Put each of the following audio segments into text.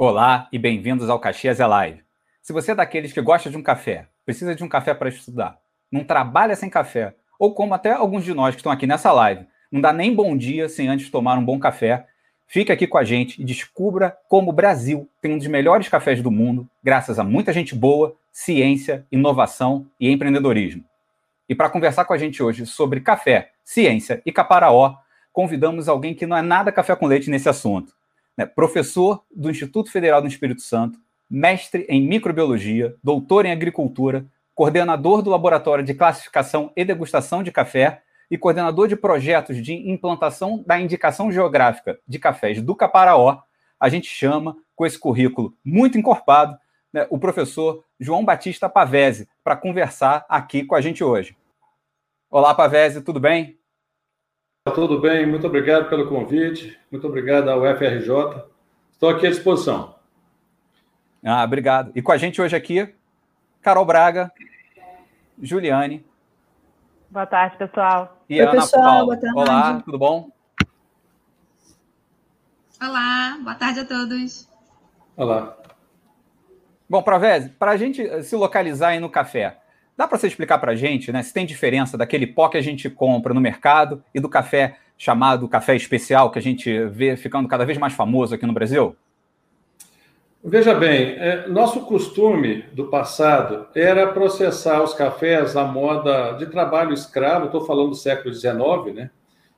Olá e bem-vindos ao Caxias é Live. Se você é daqueles que gosta de um café, precisa de um café para estudar, não trabalha sem café, ou como até alguns de nós que estão aqui nessa live, não dá nem bom dia sem antes tomar um bom café, fique aqui com a gente e descubra como o Brasil tem um dos melhores cafés do mundo, graças a muita gente boa, ciência, inovação e empreendedorismo. E para conversar com a gente hoje sobre café, ciência e caparaó, convidamos alguém que não é nada café com leite nesse assunto né, professor do Instituto Federal do Espírito Santo, mestre em microbiologia, doutor em agricultura, coordenador do Laboratório de Classificação e Degustação de Café e coordenador de projetos de implantação da indicação geográfica de cafés do Caparaó, a gente chama, com esse currículo muito encorpado, né, o professor João Batista Pavese, para conversar aqui com a gente hoje. Olá, Pavese, tudo bem? Tudo bem, muito obrigado pelo convite, muito obrigado ao FRJ. Estou aqui à disposição. Ah, obrigado. E com a gente hoje aqui, Carol Braga, Juliane. Boa tarde, pessoal. E Oi, Ana pessoal, Paula. Boa tarde. Olá, tudo bom? Olá, boa tarde a todos. Olá. Bom, Pravese, para a gente se localizar aí no café, Dá para você explicar para a gente né, se tem diferença daquele pó que a gente compra no mercado e do café chamado café especial, que a gente vê ficando cada vez mais famoso aqui no Brasil? Veja bem, é, nosso costume do passado era processar os cafés à moda de trabalho escravo, estou falando do século XIX, né?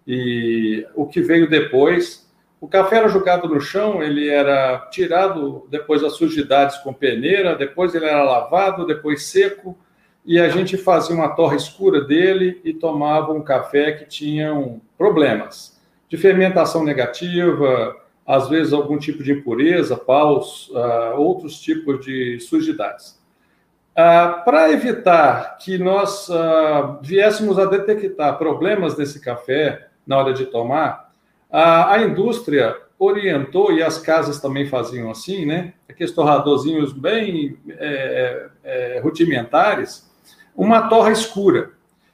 E o que veio depois, o café era jogado no chão, ele era tirado depois das sujidades com peneira, depois ele era lavado, depois seco, e a gente fazia uma torre escura dele e tomava um café que tinham problemas de fermentação negativa, às vezes algum tipo de impureza, paus, uh, outros tipos de sujidades. Uh, Para evitar que nós uh, viéssemos a detectar problemas desse café na hora de tomar, a indústria orientou, e as casas também faziam assim, né? Aqueles torradorzinhos bem é, é, rudimentares, uma torra escura.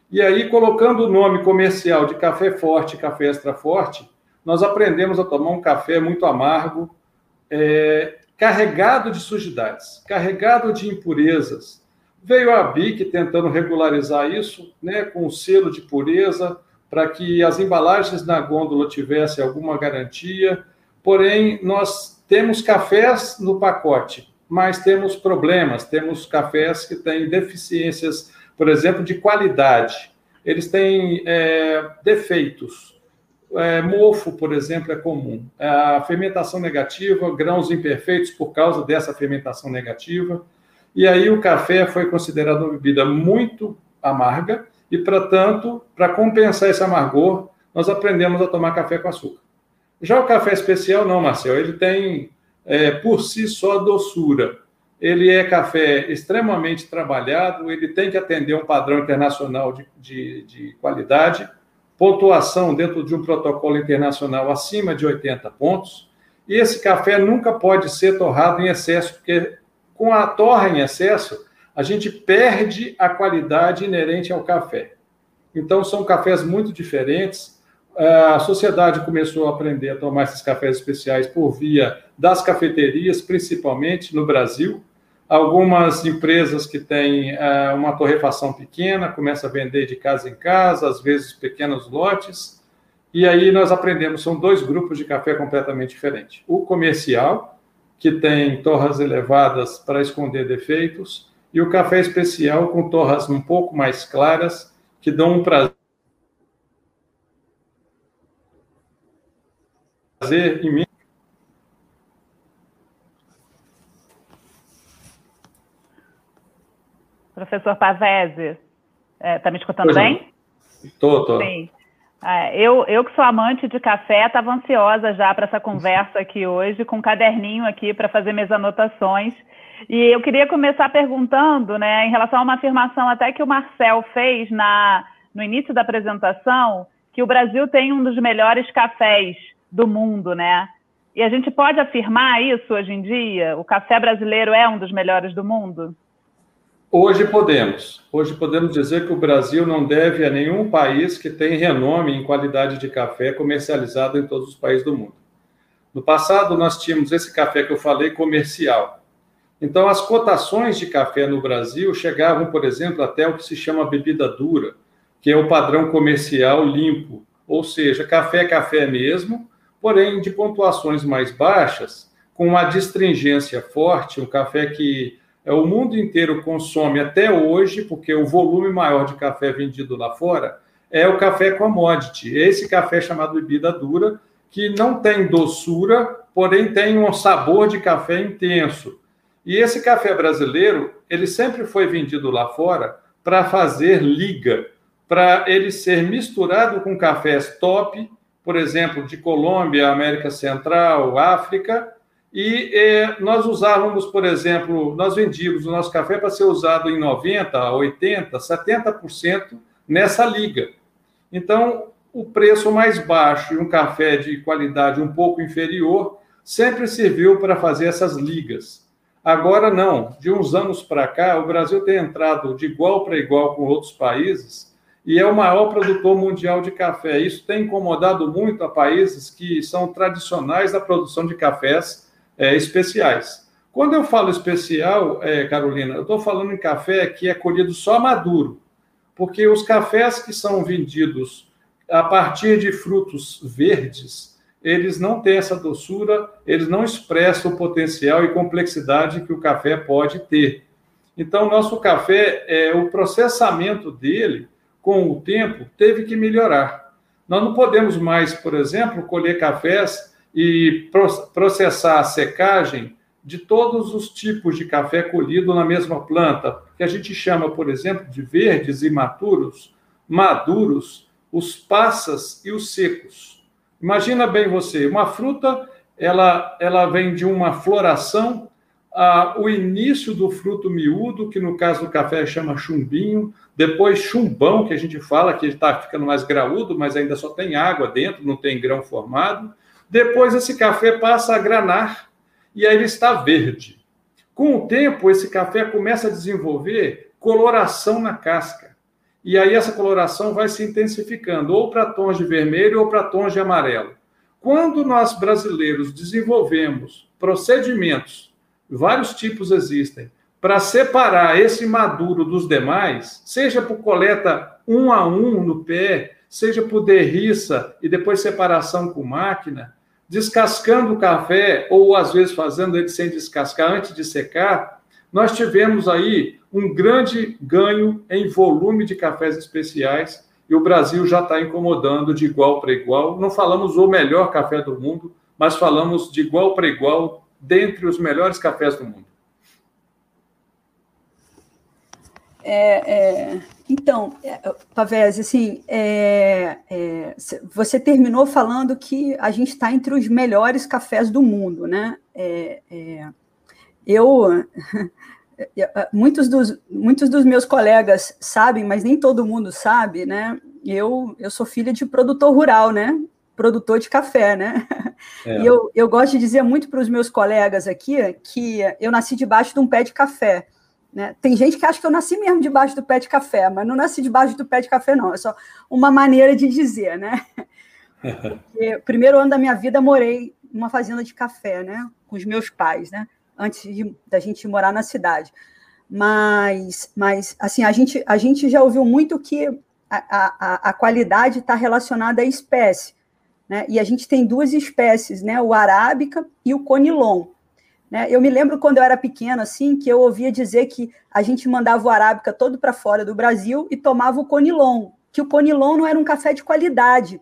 E aí, colocando o nome comercial de café forte, café extra forte, nós aprendemos a tomar um café muito amargo, é, carregado de sujidades, carregado de impurezas. Veio a BIC tentando regularizar isso, né, com o selo de pureza, para que as embalagens na gôndola tivessem alguma garantia. Porém, nós temos cafés no pacote mas temos problemas, temos cafés que têm deficiências, por exemplo, de qualidade. Eles têm é, defeitos. É, mofo, por exemplo, é comum. A fermentação negativa, grãos imperfeitos por causa dessa fermentação negativa. E aí o café foi considerado uma bebida muito amarga e, portanto, para compensar esse amargor, nós aprendemos a tomar café com açúcar. Já o café especial, não, Marcel, ele tem é, por si só doçura. Ele é café extremamente trabalhado, ele tem que atender um padrão internacional de, de, de qualidade, pontuação dentro de um protocolo internacional acima de 80 pontos. E esse café nunca pode ser torrado em excesso, porque com a torra em excesso, a gente perde a qualidade inerente ao café. Então, são cafés muito diferentes a sociedade começou a aprender a tomar esses cafés especiais por via das cafeterias, principalmente no Brasil. Algumas empresas que têm uh, uma torrefação pequena começam a vender de casa em casa, às vezes pequenos lotes. E aí nós aprendemos, são dois grupos de café completamente diferentes. O comercial, que tem torras elevadas para esconder defeitos, e o café especial com torras um pouco mais claras, que dão um prazer em Professor Pavese, está é, tá me escutando pois bem? Estou, estou. Sim. É, eu, eu que sou amante de café, estava ansiosa já para essa conversa aqui hoje, com um caderninho aqui para fazer minhas anotações. E eu queria começar perguntando, né, em relação a uma afirmação até que o Marcel fez na, no início da apresentação, que o Brasil tem um dos melhores cafés do mundo, né? E a gente pode afirmar isso hoje em dia? O café brasileiro é um dos melhores do mundo? Hoje podemos. Hoje podemos dizer que o Brasil não deve a nenhum país que tem renome em qualidade de café comercializado em todos os países do mundo. No passado, nós tínhamos esse café que eu falei comercial. Então, as cotações de café no Brasil chegavam, por exemplo, até o que se chama bebida dura, que é o padrão comercial limpo, ou seja, café é café mesmo, porém de pontuações mais baixas, com uma distringência forte, um café que é, o mundo inteiro consome até hoje, porque o volume maior de café vendido lá fora é o café commodity, esse café chamado bebida dura, que não tem doçura, porém tem um sabor de café intenso. E esse café brasileiro, ele sempre foi vendido lá fora para fazer liga, para ele ser misturado com cafés top, por exemplo, de Colômbia, América Central, África, e eh, nós usávamos, por exemplo, nós vendíamos o nosso café para ser usado em 90, 80, 70% nessa liga. Então, o preço mais baixo e um café de qualidade um pouco inferior sempre serviu para fazer essas ligas. Agora não, de uns anos para cá, o Brasil tem entrado de igual para igual com outros países e é o maior produtor mundial de café. Isso tem incomodado muito a países que são tradicionais da produção de cafés é, especiais. Quando eu falo especial, é, Carolina, eu estou falando em café que é colhido só maduro, porque os cafés que são vendidos a partir de frutos verdes, eles não têm essa doçura, eles não expressam o potencial e complexidade que o café pode ter. Então, nosso café, é, o processamento dele, com o tempo, teve que melhorar. Nós não podemos mais, por exemplo, colher cafés e processar a secagem de todos os tipos de café colhido na mesma planta, que a gente chama, por exemplo, de verdes e maturos, maduros, os passas e os secos. Imagina bem você, uma fruta, ela, ela vem de uma floração, a, o início do fruto miúdo, que no caso do café chama chumbinho, depois chumbão, que a gente fala que está ficando mais graúdo, mas ainda só tem água dentro, não tem grão formado. Depois esse café passa a granar e aí ele está verde. Com o tempo, esse café começa a desenvolver coloração na casca e aí essa coloração vai se intensificando, ou para tons de vermelho ou para tons de amarelo. Quando nós brasileiros desenvolvemos procedimentos, vários tipos existem, para separar esse maduro dos demais, seja por coleta um a um no pé, seja por derriça e depois separação com máquina, descascando o café ou às vezes fazendo ele sem descascar antes de secar, nós tivemos aí um grande ganho em volume de cafés especiais e o Brasil já está incomodando de igual para igual. Não falamos o melhor café do mundo, mas falamos de igual para igual dentre os melhores cafés do mundo. É, é, então, é, Pavés, assim, é, é, você terminou falando que a gente está entre os melhores cafés do mundo, né? É, é, eu muitos dos, muitos dos meus colegas sabem, mas nem todo mundo sabe, né? Eu, eu sou filha de produtor rural, né? Produtor de café, né? É. E eu, eu gosto de dizer muito para os meus colegas aqui que eu nasci debaixo de um pé de café. Né? Tem gente que acha que eu nasci mesmo debaixo do pé de café, mas não nasci debaixo do pé de café, não. É só uma maneira de dizer, né? Porque, primeiro ano da minha vida morei numa fazenda de café, né? Com os meus pais, né? antes de, da gente morar na cidade. Mas, mas assim, a gente, a gente já ouviu muito que a, a, a qualidade está relacionada à espécie. Né? E a gente tem duas espécies, né? o arábica e o conilon. Né? Eu me lembro quando eu era pequena, assim, que eu ouvia dizer que a gente mandava o arábica todo para fora do Brasil e tomava o conilon, que o conilon não era um café de qualidade,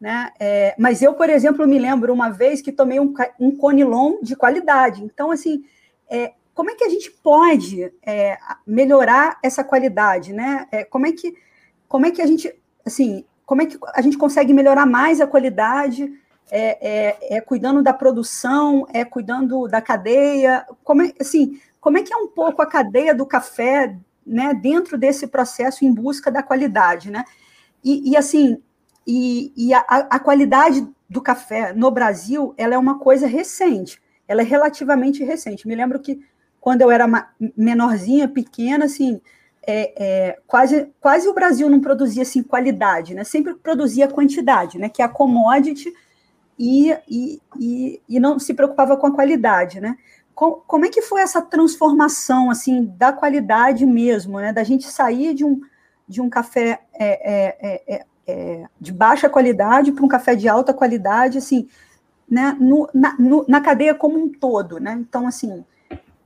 né? É, mas eu, por exemplo, me lembro uma vez que tomei um, um conilon de qualidade. Então, assim, é, como é que a gente pode é, melhorar essa qualidade, né? É, como é que como é que a gente assim como é que a gente consegue melhorar mais a qualidade? É, é, é cuidando da produção, é cuidando da cadeia, como é, assim, como é que é um pouco a cadeia do café, né, dentro desse processo em busca da qualidade, né? E, e assim, e, e a, a, qualidade do café no Brasil, ela é uma coisa recente, ela é relativamente recente. Me lembro que quando eu era menorzinha, pequena, assim, é, é, quase, quase o Brasil não produzia assim qualidade, né? Sempre produzia quantidade, né? Que é a commodity e, e, e, e, não se preocupava com a qualidade, né? Como, é que foi essa transformação, assim, da qualidade mesmo, né? Da gente sair de um, de um café é, é, é, é, é de baixa qualidade para um café de alta qualidade, assim, né? No, na, no, na cadeia como um todo, né? Então, assim,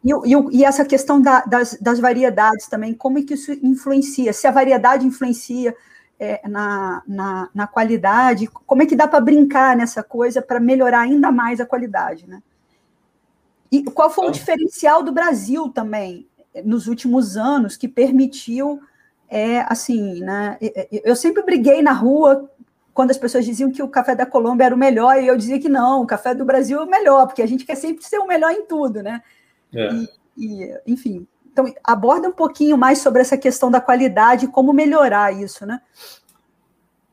e, e, e essa questão da, das, das variedades também, como é que isso influencia? Se a variedade influencia é, na, na, na, qualidade, como é que dá para brincar nessa coisa para melhorar ainda mais a qualidade, né? E qual foi o então diferencial do Brasil também nos últimos anos que permitiu, é, assim, né? Eu sempre briguei na rua quando as pessoas diziam que o café da Colômbia era o melhor e eu dizia que não, o café do Brasil é o melhor, porque a gente quer sempre ser o melhor em tudo, né? É. E, e, enfim, então, aborda um pouquinho mais sobre essa questão da qualidade e como melhorar isso, né?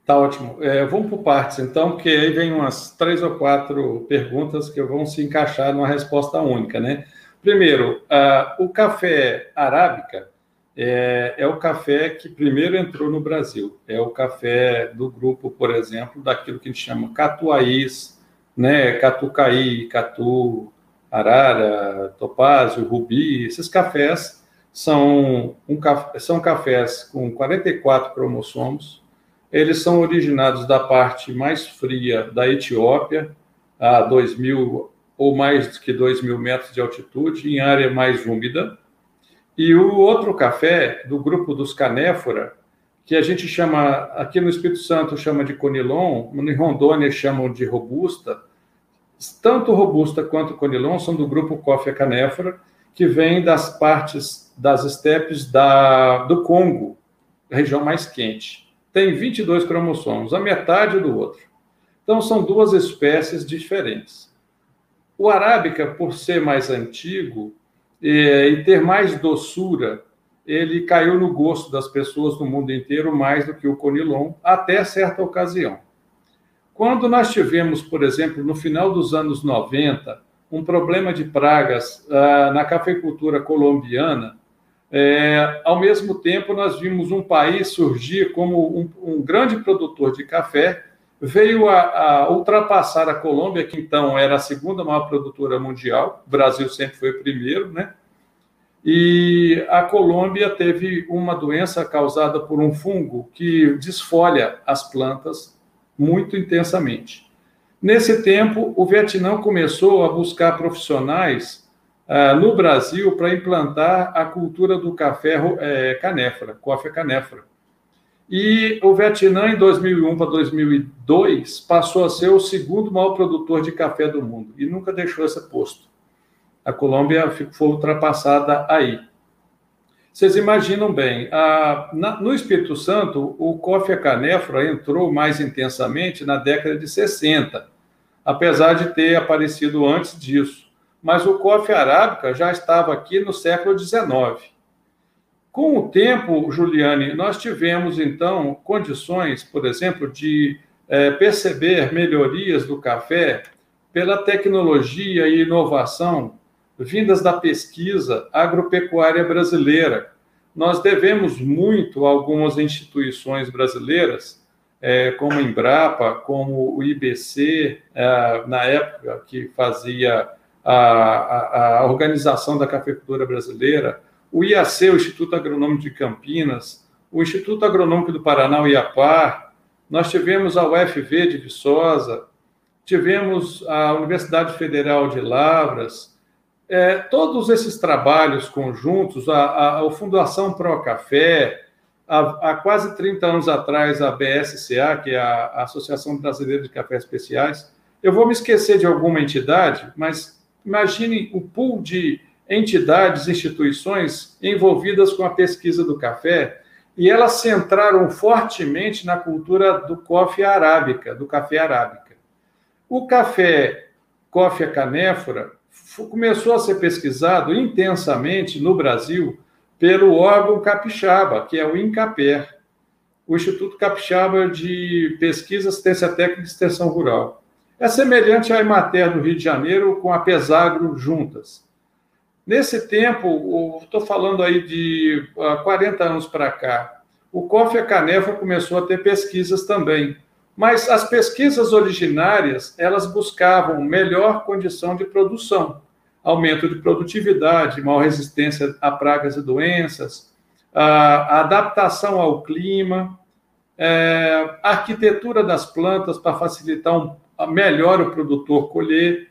Tá ótimo. É, vamos por partes, então, porque aí vem umas três ou quatro perguntas que vão se encaixar numa resposta única, né? Primeiro, uh, o café arábica é, é, o café que primeiro entrou no Brasil. É o café do grupo, por exemplo, daquilo que a gente chama catuaís, né? Catucaí, catu, arara, topázio, rubi, esses cafés são, um, são cafés com 44 cromossomos. Eles são originados da parte mais fria da Etiópia, a 2 mil ou mais que 2 mil metros de altitude, em área mais úmida. E o outro café, do grupo dos canéfora, que a gente chama, aqui no Espírito Santo chama de conilon, em Rondônia chamam de robusta, tanto robusta quanto conilon são do grupo Coffea canéfora, que vem das partes das estepes da, do Congo, região mais quente. Tem 22 cromossomos, a metade do outro. Então, são duas espécies diferentes. O arábica, por ser mais antigo e, e ter mais doçura, ele caiu no gosto das pessoas do mundo inteiro mais do que o conilon, até certa ocasião. Quando nós tivemos, por exemplo, no final dos anos 90, um problema de pragas ah, na cafeicultura colombiana, é, ao mesmo tempo nós vimos um país surgir como um, um grande produtor de café, veio a, a, ultrapassar a Colômbia, que então era a segunda maior produtora mundial, o Brasil sempre foi o primeiro, né? E a Colômbia teve uma doença causada por um fungo que desfolha as plantas muito intensamente. Nesse tempo, o Vietnã começou a buscar profissionais uh, no Brasil para implantar a cultura do café é, canéfora, coffee canéfora. E o Vietnã, em 2001 para 2002, passou a ser o segundo maior produtor de café do mundo e nunca deixou esse posto. A Colômbia foi ultrapassada aí. Vocês imaginam bem, a, na, no Espírito Santo, o coffee canéfora entrou mais intensamente na década de 60, apesar de ter aparecido antes disso. Mas o coffee arábica já estava aqui no século XIX. Com o tempo, Juliane, nós tivemos então condições, por exemplo, de é, perceber melhorias do café pela tecnologia e inovação vindas da pesquisa agropecuária brasileira. Nós devemos muito a algumas instituições brasileiras, é, como a Embrapa, como o IBC, é, na época que fazia a, a, a, organização da cafeicultura brasileira, o IAC, o Instituto Agronômico de Campinas, o Instituto Agronômico do Paraná, o IAPAR, nós tivemos a UFV de Viçosa, tivemos a Universidade Federal de Lavras, é, todos esses trabalhos conjuntos, a, a, a Fundação Pro Café, há, quase 30 anos atrás, a BSCA, que é a, Associação Brasileira de Cafés Especiais, eu vou me esquecer de alguma entidade, mas imagine o pool de entidades, instituições envolvidas com a pesquisa do café, e elas centraram fortemente na cultura do coffee arábica, do café arábica. O café coffee canéfora começou a ser pesquisado intensamente no Brasil pelo órgão capixaba, que é o INCAPER, o Instituto Capixaba de Pesquisa, Assistência Técnica e Extensão Rural. É semelhante à Emater do Rio de Janeiro com a Pesagro juntas. Nesse tempo, estou falando aí de 40 anos para cá, o COFE Canefa começou a ter pesquisas também. Mas as pesquisas originárias, elas buscavam melhor condição de produção, aumento de produtividade, maior resistência a pragas e doenças, a adaptação ao clima, é, a arquitetura das plantas para facilitar um, melhor o produtor colher,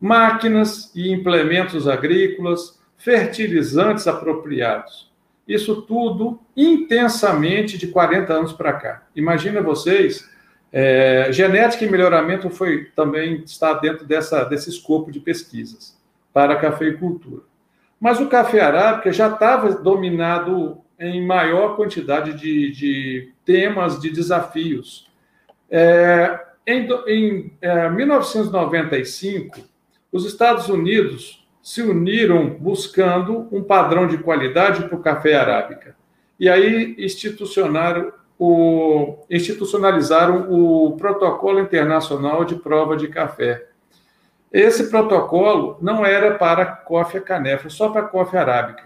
máquinas e implementos agrícolas, fertilizantes apropriados. Isso tudo intensamente de 40 anos para cá. Imagina vocês, é, genética e melhoramento foi também está dentro dessa, desse escopo de pesquisas para cafeicultura. Mas o café arábica já estava dominado em maior quantidade de, de temas, de desafios. É, em, em é, 1995, os Estados Unidos se uniram buscando um padrão de qualidade para o café arábica. E aí institucionaram o, institucionalizaram o Protocolo Internacional de Prova de Café. Esse protocolo não era para coffee canefa, só para coffee arábica.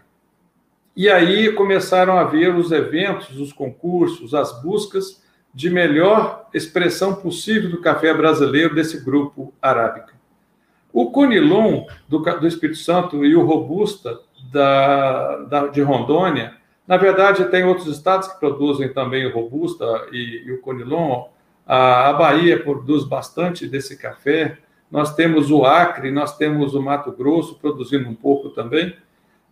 E aí começaram a ver os eventos, os concursos, as buscas de melhor expressão possível do café brasileiro desse grupo arábica. O Conilon, do, do Espírito Santo, e o Robusta, da, da, de Rondônia, na verdade, tem outros estados que produzem também o Robusta e, e o Conilon. A, a Bahia produz bastante desse café. Nós temos o Acre, nós temos o Mato Grosso produzindo um pouco também.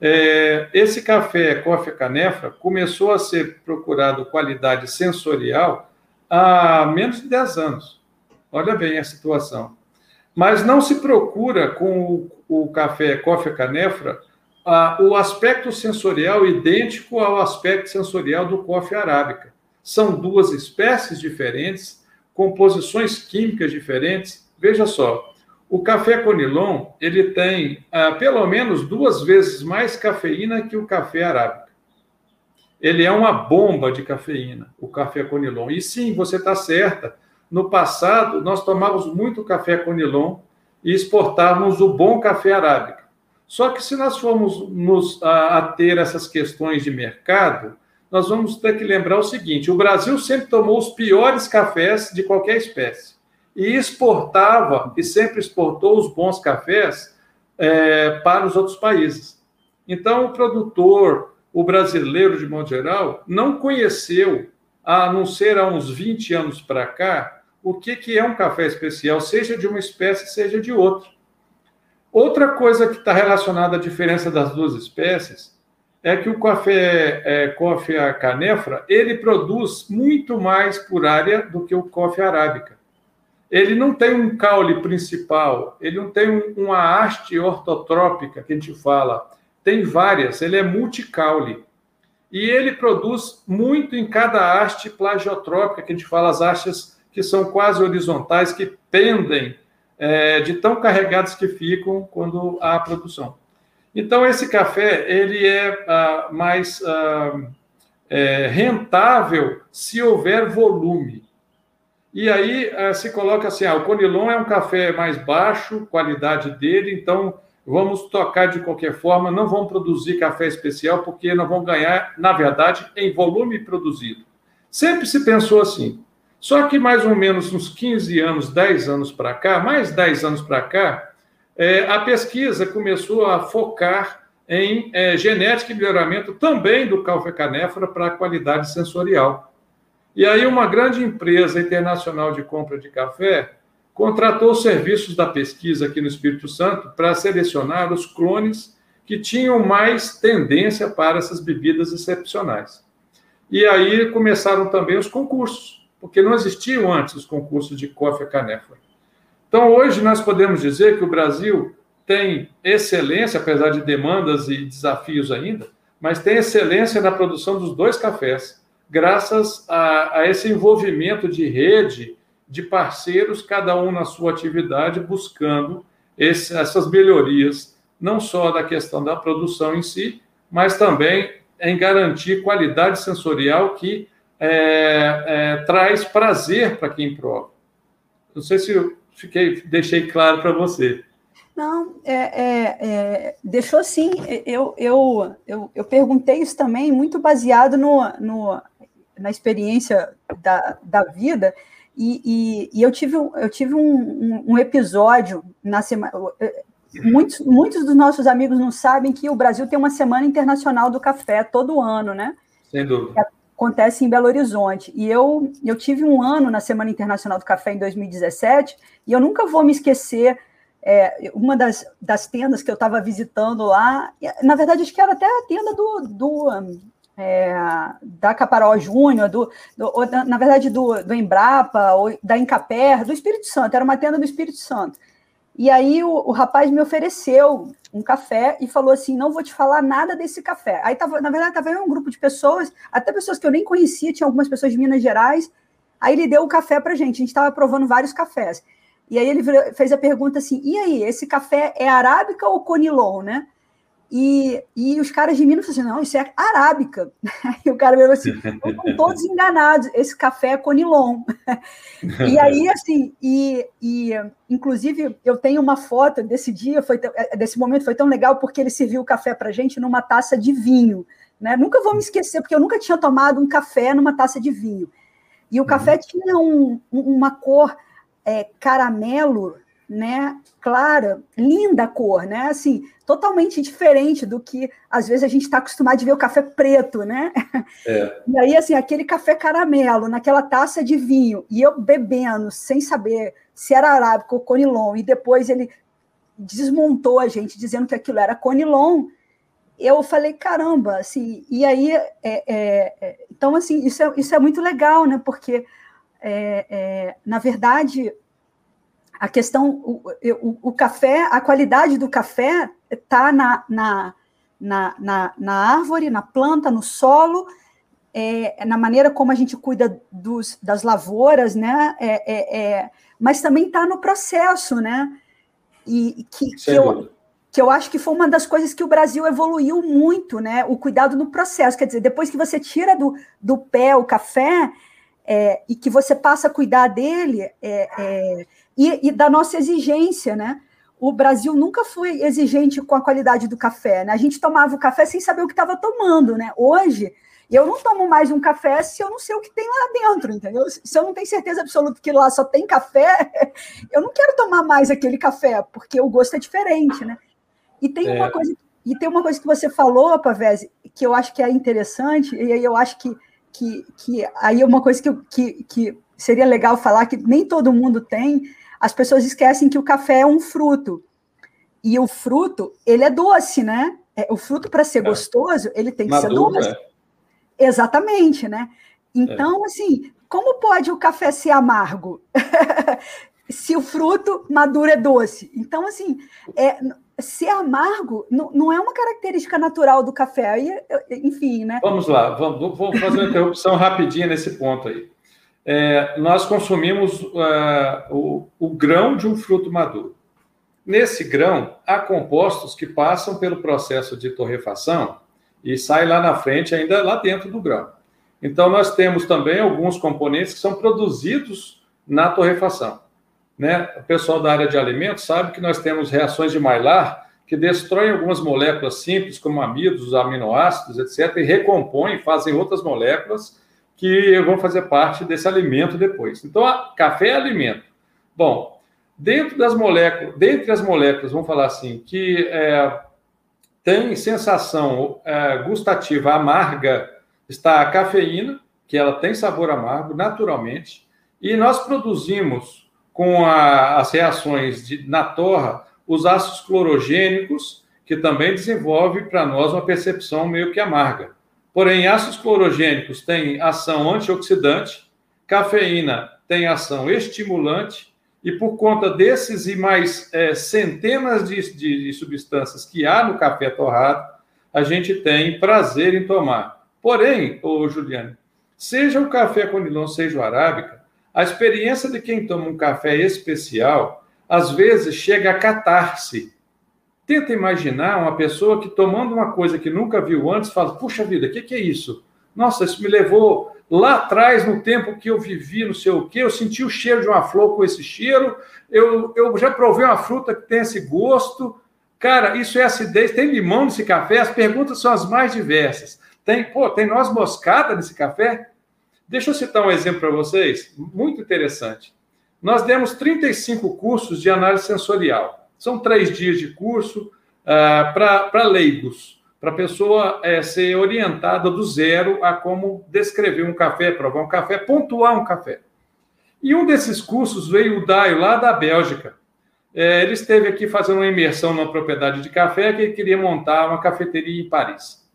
É, esse café Coffee Canefa começou a ser procurado qualidade sensorial há menos de 10 anos. Olha bem a situação. Mas não se procura com o, o café Coffee Canefra o aspecto sensorial idêntico ao aspecto sensorial do coffee arábica. São duas espécies diferentes, composições químicas diferentes. Veja só, o café Conilon, ele tem ah, pelo menos duas vezes mais cafeína que o café arábica. Ele é uma bomba de cafeína, o café Conilon. E sim, você está certa. No passado, nós tomávamos muito café Conilon e exportávamos o bom café arábica. Só que se nós formos nos a, ter essas questões de mercado, nós vamos ter que lembrar o seguinte: o Brasil sempre tomou os piores cafés de qualquer espécie e exportava, e sempre exportou os bons cafés é, para os outros países. Então, o produtor, o brasileiro, de modo geral, não conheceu, a não ser há uns 20 anos para cá, o que, que é um café especial, seja de uma espécie, seja de outra. Outra coisa que está relacionada à diferença das duas espécies é que o café é, canefra ele produz muito mais por área do que o coffee arábica ele não tem um caule principal, ele não tem uma haste ortotrópica que a gente fala, tem várias, ele é multicaule. E ele produz muito em cada haste plagiotrópica, que a gente fala as hastes que são quase horizontais, que pendem é, de tão carregados que ficam quando há produção. Então, esse café ele é ah, mais ah, é, rentável se houver volume. E aí uh, se coloca assim: ah, o Conilon é um café mais baixo, qualidade dele, então vamos tocar de qualquer forma, não vamos produzir café especial, porque não vamos ganhar, na verdade, em volume produzido. Sempre se pensou assim. Só que mais ou menos uns 15 anos, 10 anos para cá, mais 10 anos para cá, é, a pesquisa começou a focar em é, genética e melhoramento também do café canéfora para a qualidade sensorial. E aí, uma grande empresa internacional de compra de café contratou os serviços da pesquisa aqui no Espírito Santo para selecionar os clones que tinham mais tendência para essas bebidas excepcionais. E aí começaram também os concursos, porque não existiam antes os concursos de coffee canefa. Então, hoje nós podemos dizer que o Brasil tem excelência, apesar de demandas e desafios ainda, mas tem excelência na produção dos dois cafés graças a, a esse envolvimento de rede de parceiros, cada um na sua atividade, buscando esse, essas melhorias, não só da questão da produção em si, mas também em garantir qualidade sensorial que é, é, traz prazer para quem prova. Não sei se eu fiquei, deixei claro para você. Não, é, é, é, deixou sim. Eu, eu, eu, eu perguntei isso também, muito baseado no, no, na experiência da, da vida, E, e, e eu tive, eu tive um, um, um episódio na semana. Muitos, muitos dos nossos amigos não sabem que o Brasil tem uma Semana Internacional do Café todo ano, né? Sem dúvida. Acontece em Belo Horizonte. E eu, eu tive um ano na Semana Internacional do Café em 2017, e eu nunca vou me esquecer é, uma das, das tendas que eu estava visitando lá, na verdade, acho que era até a tenda do, do é, da Caparó Júnior, do, do, na verdade, do, do Embrapa, ou da Incaper, do Espírito Santo, era uma tenda do Espírito Santo. E aí o, o, rapaz me ofereceu um café e falou assim: não vou te falar nada desse café. Aí tava, na verdade, estava um grupo de pessoas, até pessoas que eu nem conhecia, tinha algumas pessoas de Minas Gerais. Aí ele deu o café para gente, a gente estava provando vários cafés. E aí ele fez a pergunta assim: e aí, esse café é arábica ou conilon, né? E, e os caras de Minas falaram assim: não, isso é arábica. E o cara falou assim: estão todos enganados, esse café é conilon. E aí, assim, e, e inclusive eu tenho uma foto desse dia, foi, desse momento foi tão legal porque ele serviu o café para gente numa taça de vinho. Né? Nunca vou me esquecer, porque eu nunca tinha tomado um café numa taça de vinho. E o café uhum. tinha um, uma cor é, caramelo, né, clara, linda a cor, né, assim, totalmente diferente do que às vezes a gente está acostumado a ver o café preto, né? É. E aí, assim, aquele café caramelo naquela taça de vinho, e eu bebendo, sem saber se era arábico ou conilon, e depois ele desmontou a gente dizendo que aquilo era conilon, eu falei, caramba, assim, e aí, é, é, é então, assim, isso é, isso é muito legal, né, porque é, é, na verdade, a questão, o, o, o, café, a qualidade do café está na, na, na, na, na árvore, na planta, no solo, é, na maneira como a gente cuida dos, das lavouras, né? É, é, é mas também está no processo, né? E que, que eu, que eu acho que foi uma das coisas que o Brasil evoluiu muito, né? O cuidado no processo. Quer dizer, depois que você tira do, do pé o café, é, e que você passa a cuidar dele é, e, e, da nossa exigência, né? O Brasil nunca foi exigente com a qualidade do café, né? A gente tomava o café sem saber o que estava tomando, né? Hoje, eu não tomo mais um café se eu não sei o que tem lá dentro, entendeu? Se eu não tenho certeza absoluta que lá só tem café, eu não quero tomar mais aquele café, porque o gosto é diferente, né? E tem uma é. coisa e tem uma coisa que você falou, Pavese, que eu acho que é interessante, e aí eu acho que que, que aí é uma coisa que, que, que seria legal falar que nem todo mundo tem, as pessoas esquecem que o café é um fruto. E o fruto, ele é doce, né? É, o fruto, para ser é. gostoso, ele tem que Maduro, ser doce. É. Exatamente, né? Então, é. assim, como pode o café ser amargo? Se o fruto maduro é doce. Então, assim, é, ser amargo não, não é uma característica natural do café. Aí, enfim, né? Vamos lá, vamos, vamos fazer uma interrupção rapidinha nesse ponto aí. É, nós consumimos uh, o, o grão de um fruto maduro. Nesse grão, há compostos que passam pelo processo de torrefação e saem lá na frente, ainda lá dentro do grão. Então, nós temos também alguns componentes que são produzidos na torrefação. Né? O pessoal da área de alimentos sabe que nós temos reações de Maillard que destroem algumas moléculas simples, como amidos, aminoácidos, etc., e recompõem, fazem outras moléculas que vão fazer parte desse alimento depois. Então, café é alimento. Bom, dentro das moléculas, dentre as moléculas, vamos falar assim, que é, tem sensação é, gustativa amarga, está a cafeína, que ela tem sabor amargo naturalmente, e nós produzimos com a, as reações de, na torra, os ácidos clorogênicos, que também desenvolve para nós uma percepção meio que amarga. Porém, ácidos clorogênicos têm ação antioxidante, cafeína tem ação estimulante, e por conta desses e mais é, centenas de, de, de substâncias que há no café torrado, a gente tem prazer em tomar. Porém, ô Juliane, seja o café com Nilon, seja o arábica, a experiência de quem toma um café especial, às vezes chega a catar-se. Tenta imaginar uma pessoa que tomando uma coisa que nunca viu antes, fala: puxa vida, o que, que é isso? Nossa, isso me levou lá atrás, no tempo que eu vivi, não sei o quê, eu senti o cheiro de uma flor com esse cheiro, eu, eu já provei uma fruta que tem esse gosto. Cara, isso é acidez. Tem limão nesse café? As perguntas são as mais diversas. Tem, pô, tem noz moscada nesse café? Deixa eu citar um exemplo para vocês, muito interessante. Nós demos 35 cursos de análise sensorial. São três dias de curso uh, para leigos, para a pessoa é, ser orientada do zero a como descrever um café, provar um café, pontuar um café. E um desses cursos veio o Daio, lá da Bélgica. É, ele esteve aqui fazendo uma imersão numa propriedade de café que ele queria montar uma cafeteria em Paris.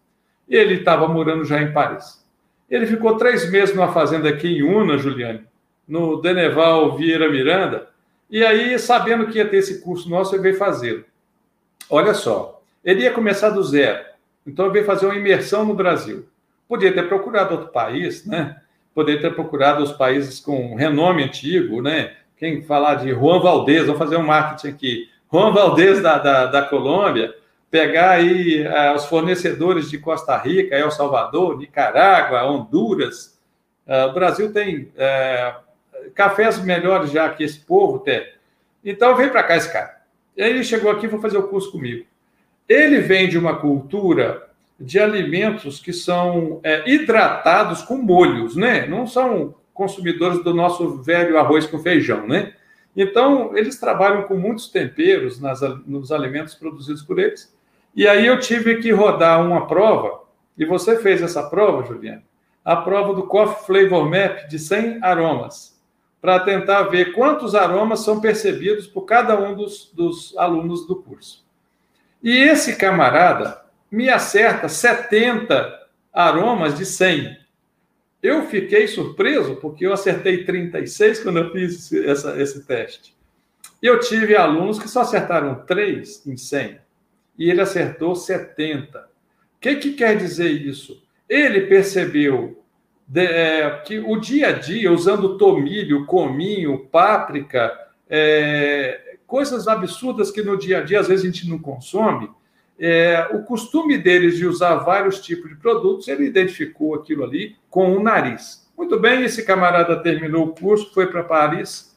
Ele estava morando já em Paris. Ele ficou três meses numa fazenda aqui em Una, Juliane, no Deneval Vieira Miranda, e aí, sabendo que ia ter esse curso nosso, ele veio fazê-lo. Olha só, ele ia começar do zero, então ele veio fazer uma imersão no Brasil. Podia ter procurado outro país, né? Poderia ter procurado os países com renome antigo, né? Quem falar de Juan Valdez, vamos fazer um marketing aqui. Juan Valdez da, da, da Colômbia, pegar aí uh, os fornecedores de Costa Rica, El Salvador, Nicarágua, Honduras. Uh, o Brasil tem uh, cafés melhores já que esse povo tem. Então, vem para cá esse cara. Ele chegou aqui e foi fazer o curso comigo. Ele vem de uma cultura de alimentos que são é, hidratados com molhos, né? Não são consumidores do nosso velho arroz com feijão, né? Então, eles trabalham com muitos temperos nas, nos alimentos produzidos por eles. E aí eu tive que rodar uma prova, e você fez essa prova, Juliana, a prova do Coffee Flavor Map de 100 aromas, para tentar ver quantos aromas são percebidos por cada um dos, dos alunos do curso. E esse camarada me acerta 70 aromas de 100. Eu fiquei surpreso, porque eu acertei 36 quando eu fiz essa, esse teste. Eu tive alunos que só acertaram 3 em 100 e ele acertou 70. O que, que quer dizer isso? Ele percebeu de, é, que o dia a dia, usando tomilho, cominho, páprica, é, coisas absurdas que no dia a dia às vezes a gente não consome, é, o costume deles de usar vários tipos de produtos, ele identificou aquilo ali com o nariz. Muito bem, esse camarada terminou o curso, foi para Paris,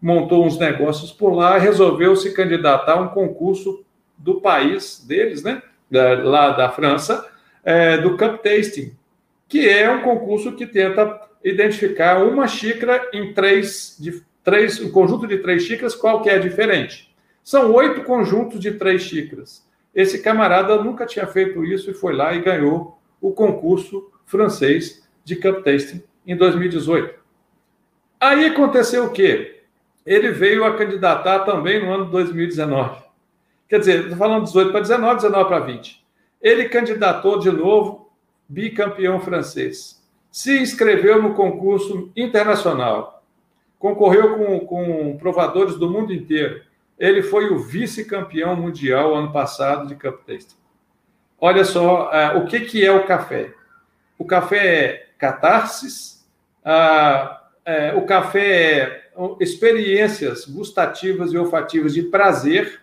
montou uns negócios por lá, resolveu se candidatar a um concurso do país deles, né? Da, lá da França, é, do Cup Tasting, que é um concurso que tenta identificar uma xícara em três, de, três um conjunto de três xícaras, qual que é diferente. São oito conjuntos de três xícaras. Esse camarada nunca tinha feito isso e foi lá e ganhou o concurso francês de Cup Tasting em 2018. Aí aconteceu o quê? Ele veio a candidatar também no ano 2019. Quer dizer, estou falando 18 para 19, 19 para 20. Ele candidatou de novo, bicampeão francês. Se inscreveu no concurso internacional. Concorreu com, com provadores do mundo inteiro. Ele foi o vice-campeão mundial ano passado de Cup Tasting. Olha só uh, o que, que é o café. O café é catarses, uh, uh, o café é experiências gustativas e olfativas de prazer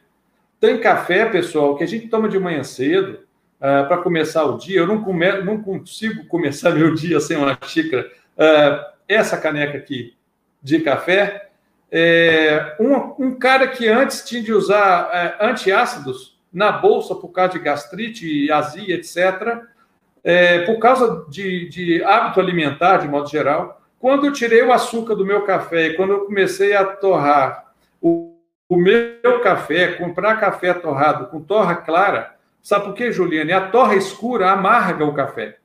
tem café, pessoal, que a gente toma de manhã cedo uh, para começar o dia. Eu não, come, não consigo começar meu dia sem uma xícara. Uh, essa caneca aqui de café. É, um, um, cara que antes tinha de usar é, antiácidos na bolsa por causa de gastrite, azia, etc., é, por causa de, de hábito alimentar, de modo geral, quando eu tirei o açúcar do meu café e quando eu comecei a torrar o o meu café, comprar café torrado com torra clara, sabe por quê, Juliane? A torra escura amarga o café.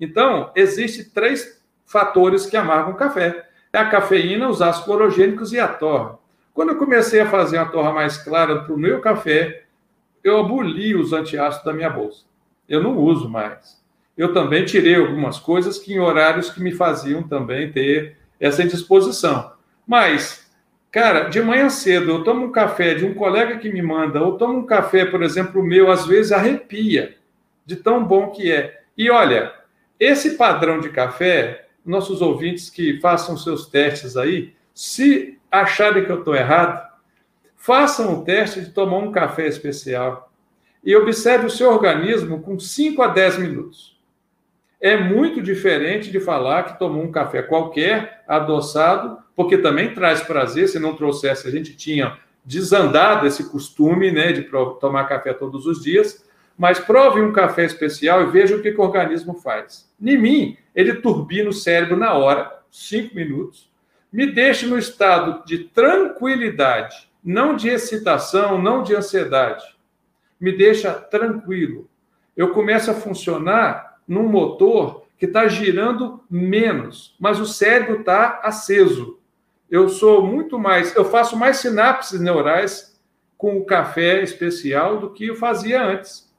Então, existem três fatores que amargam o café. É a cafeína, os ácidos clorogênicos e a torra. Quando eu comecei a fazer uma torra mais clara para o meu café, eu aboli os antiácidos da minha bolsa. Eu não uso mais. Eu também tirei algumas coisas que em horários que me faziam também ter essa indisposição. Mas Cara, de manhã cedo eu tomo um café de um colega que me manda, ou tomo um café, por exemplo, meu, às vezes arrepia de tão bom que é. E olha, esse padrão de café, nossos ouvintes que façam seus testes aí, se acharem que eu estou errado, façam o teste de tomar um café especial e observe o seu organismo com 5 a 10 minutos é muito diferente de falar que tomou um café qualquer, adoçado, porque também traz prazer. Se não trouxesse, a gente tinha desandado esse costume né, de tomar café todos os dias. Mas prove um café especial e veja o que, que o organismo faz. Em mim, ele turbina o cérebro na hora, cinco minutos, me deixa no estado de tranquilidade, não de excitação, não de ansiedade. Me deixa tranquilo. Eu começo a funcionar num motor que está girando menos, mas o cérebro está aceso. Eu sou muito mais, eu faço mais sinapses neurais com o café especial do que eu fazia antes.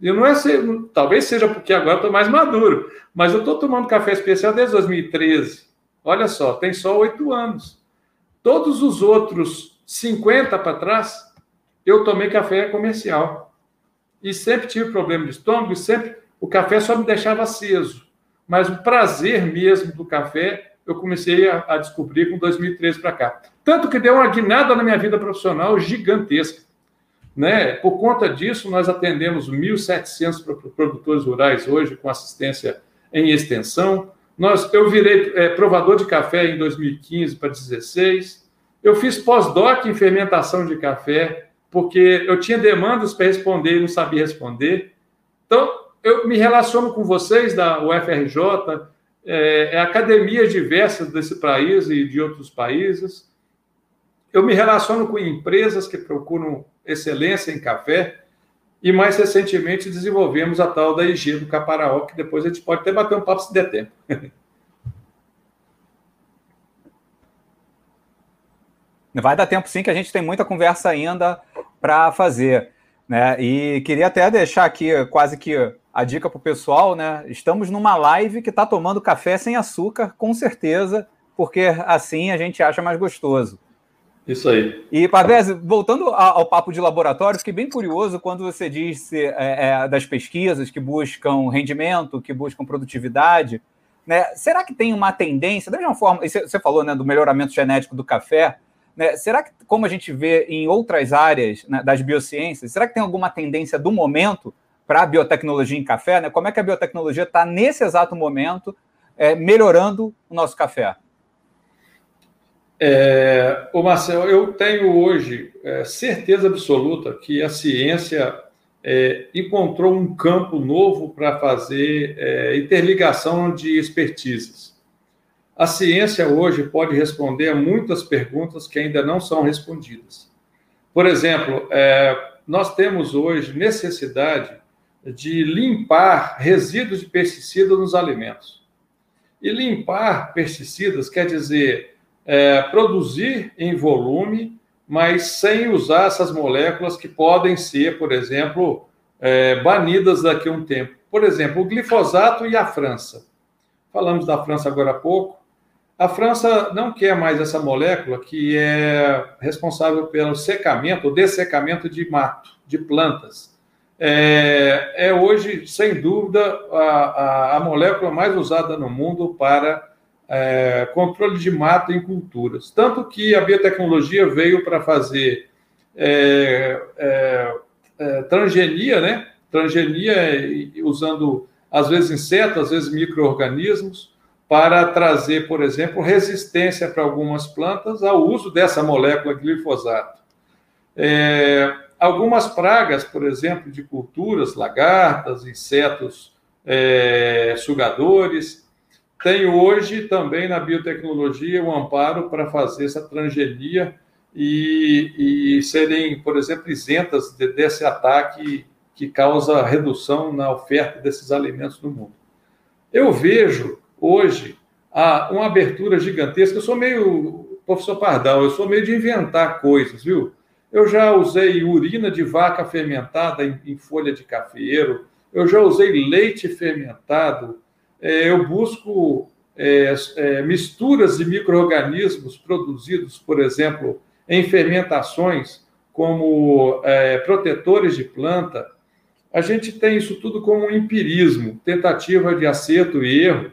Eu não é ser, talvez seja porque agora estou mais maduro, mas eu estou tomando café especial desde 2013. Olha só, tem só oito anos. Todos os outros 50 para trás, eu tomei café comercial. E sempre tive problema de estômago, e sempre o café só me deixava aceso. Mas o prazer mesmo do café, eu comecei a, a descobrir com 2013 para cá. Tanto que deu uma guinada na minha vida profissional gigantesca. Né? Por conta disso, nós atendemos 1.700 produtores rurais hoje com assistência em extensão. Nós, eu virei é, provador de café em 2015 para 2016. Eu fiz pós-doc em fermentação de café, porque eu tinha demandas para responder e não sabia responder. Então, eu me relaciono com vocês da UFRJ, é, é academias diversas desse país e de outros países. Eu me relaciono com empresas que procuram excelência em café. E mais recentemente desenvolvemos a tal da IG do Caparaó, que depois a gente pode até bater um papo se der tempo. Vai dar tempo sim, que a gente tem muita conversa ainda para fazer. Né? E queria até deixar aqui quase que a dica para o pessoal, né? Estamos numa live que está tomando café sem açúcar, com certeza, porque assim a gente acha mais gostoso. Isso aí. E, Pavese, voltando ao papo de laboratório, fiquei bem curioso quando você disse é, é, das pesquisas que buscam rendimento, que buscam produtividade. Né? Será que tem uma tendência, da mesma forma, você falou né, do melhoramento genético do café, né? será que, como a gente vê em outras áreas né, das biociências, será que tem alguma tendência do momento para a biotecnologia em café? Né? Como é que a biotecnologia está, nesse exato momento, é, melhorando o nosso café? É, o Marcel, eu tenho hoje é, certeza absoluta que a ciência é, encontrou um campo novo para fazer é, interligação de expertises. A ciência hoje pode responder a muitas perguntas que ainda não são respondidas. Por exemplo, é, nós temos hoje necessidade de limpar resíduos de pesticidas nos alimentos. E limpar pesticidas quer dizer é, produzir em volume, mas sem usar essas moléculas que podem ser, por exemplo, é, banidas daqui a um tempo. Por exemplo, o glifosato e a França. Falamos da França agora há pouco. A França não quer mais essa molécula que é responsável pelo secamento, o dessecamento de mato, de plantas. É, é hoje, sem dúvida, a, a, a molécula mais usada no mundo para é, controle de mato em culturas. Tanto que a biotecnologia veio para fazer é, é, é, transgenia, né? Transgenia usando, às vezes, insetos, às vezes, micro-organismos, para trazer, por exemplo, resistência para algumas plantas ao uso dessa molécula glifosato. É, algumas pragas, por exemplo, de culturas, lagartas, insetos é, sugadores, tem hoje também na biotecnologia um amparo para fazer essa transgenia e, e serem, por exemplo, isentas de, desse ataque que causa redução na oferta desses alimentos no mundo. Eu vejo hoje uma abertura gigantesca. Eu sou meio professor Pardal, eu sou meio de inventar coisas, viu? Eu já usei urina de vaca fermentada em, em folha de cafeiro, eu já usei leite fermentado é, eu busco é, é, misturas de micro-organismos produzidos, por exemplo, em fermentações, como é, protetores de planta. A gente tem isso tudo como um empirismo, tentativa de acerto e erro.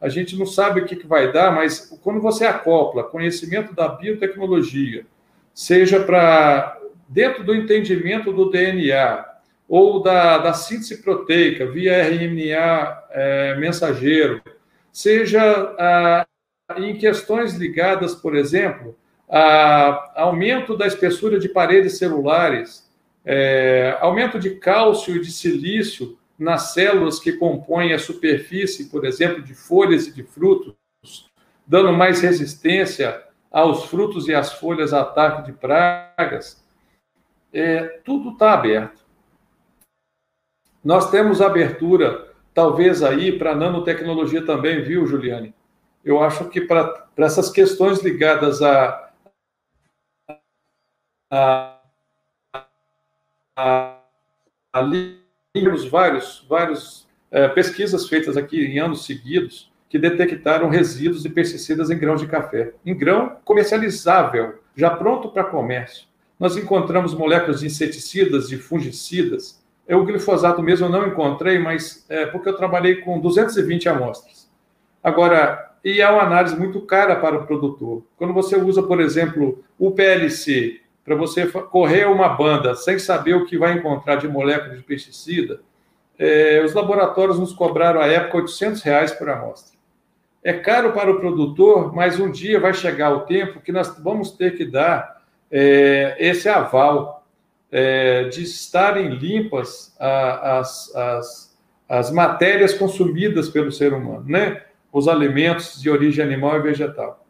A gente não sabe o que, que vai dar, mas quando você acopla conhecimento da biotecnologia, seja para dentro do entendimento do DNA, ou da, da síntese proteica via RNA é, mensageiro, seja em questões ligadas, por exemplo, a aumento da espessura de paredes celulares, é, aumento de cálcio e de silício nas células que compõem a superfície, por exemplo, de folhas e de frutos, dando mais resistência aos frutos e às folhas ataque de pragas. É, tudo está aberto. Nós temos abertura, talvez aí, para nanotecnologia também, viu, Juliane? Eu acho que para essas questões ligadas a, a, a, a vários, vários é, pesquisas feitas aqui em anos seguidos que detectaram resíduos de pesticidas em grãos de café, em grão comercializável, já pronto para comércio. Nós encontramos moléculas de inseticidas, de fungicidas. Eu, o glifosato mesmo eu não encontrei, mas é porque eu trabalhei com 220 amostras. Agora, e é uma análise muito cara para o produtor. Quando você usa, por exemplo, o PLC para você correr uma banda sem saber o que vai encontrar de molécula de pesticida, é, os laboratórios nos cobraram à época 800 reais por amostra. É caro para o produtor, mas um dia vai chegar o tempo que nós vamos ter que dar é, esse aval é, de estarem limpas a, as, as, as matérias consumidas pelo ser humano, né? os alimentos de origem animal e vegetal.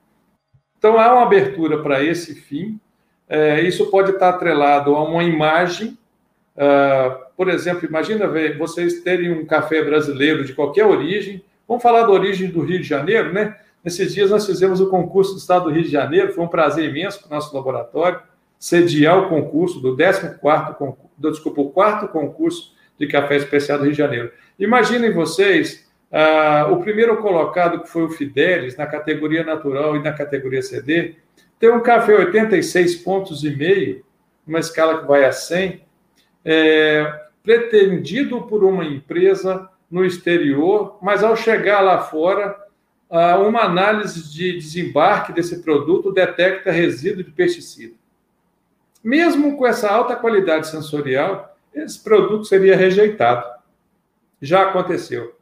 Então, há uma abertura para esse fim. É, isso pode estar atrelado a uma imagem. Uh, por exemplo, imagina ver, vocês terem um café brasileiro de qualquer origem Vamos falar da origem do Rio de Janeiro, né? Nesses dias nós fizemos o concurso do Estado do Rio de Janeiro, foi um prazer imenso para o nosso laboratório sediar o concurso do 14 concurso, desculpa, o quarto concurso de café especial do Rio de Janeiro. Imaginem vocês, ah, o primeiro colocado, que foi o Fidelis, na categoria natural e na categoria CD, tem um café 86 pontos e meio, uma escala que vai a 100, é, pretendido por uma empresa no exterior, mas ao chegar lá fora, uma análise de desembarque desse produto detecta resíduo de pesticida. Mesmo com essa alta qualidade sensorial, esse produto seria rejeitado. Já aconteceu.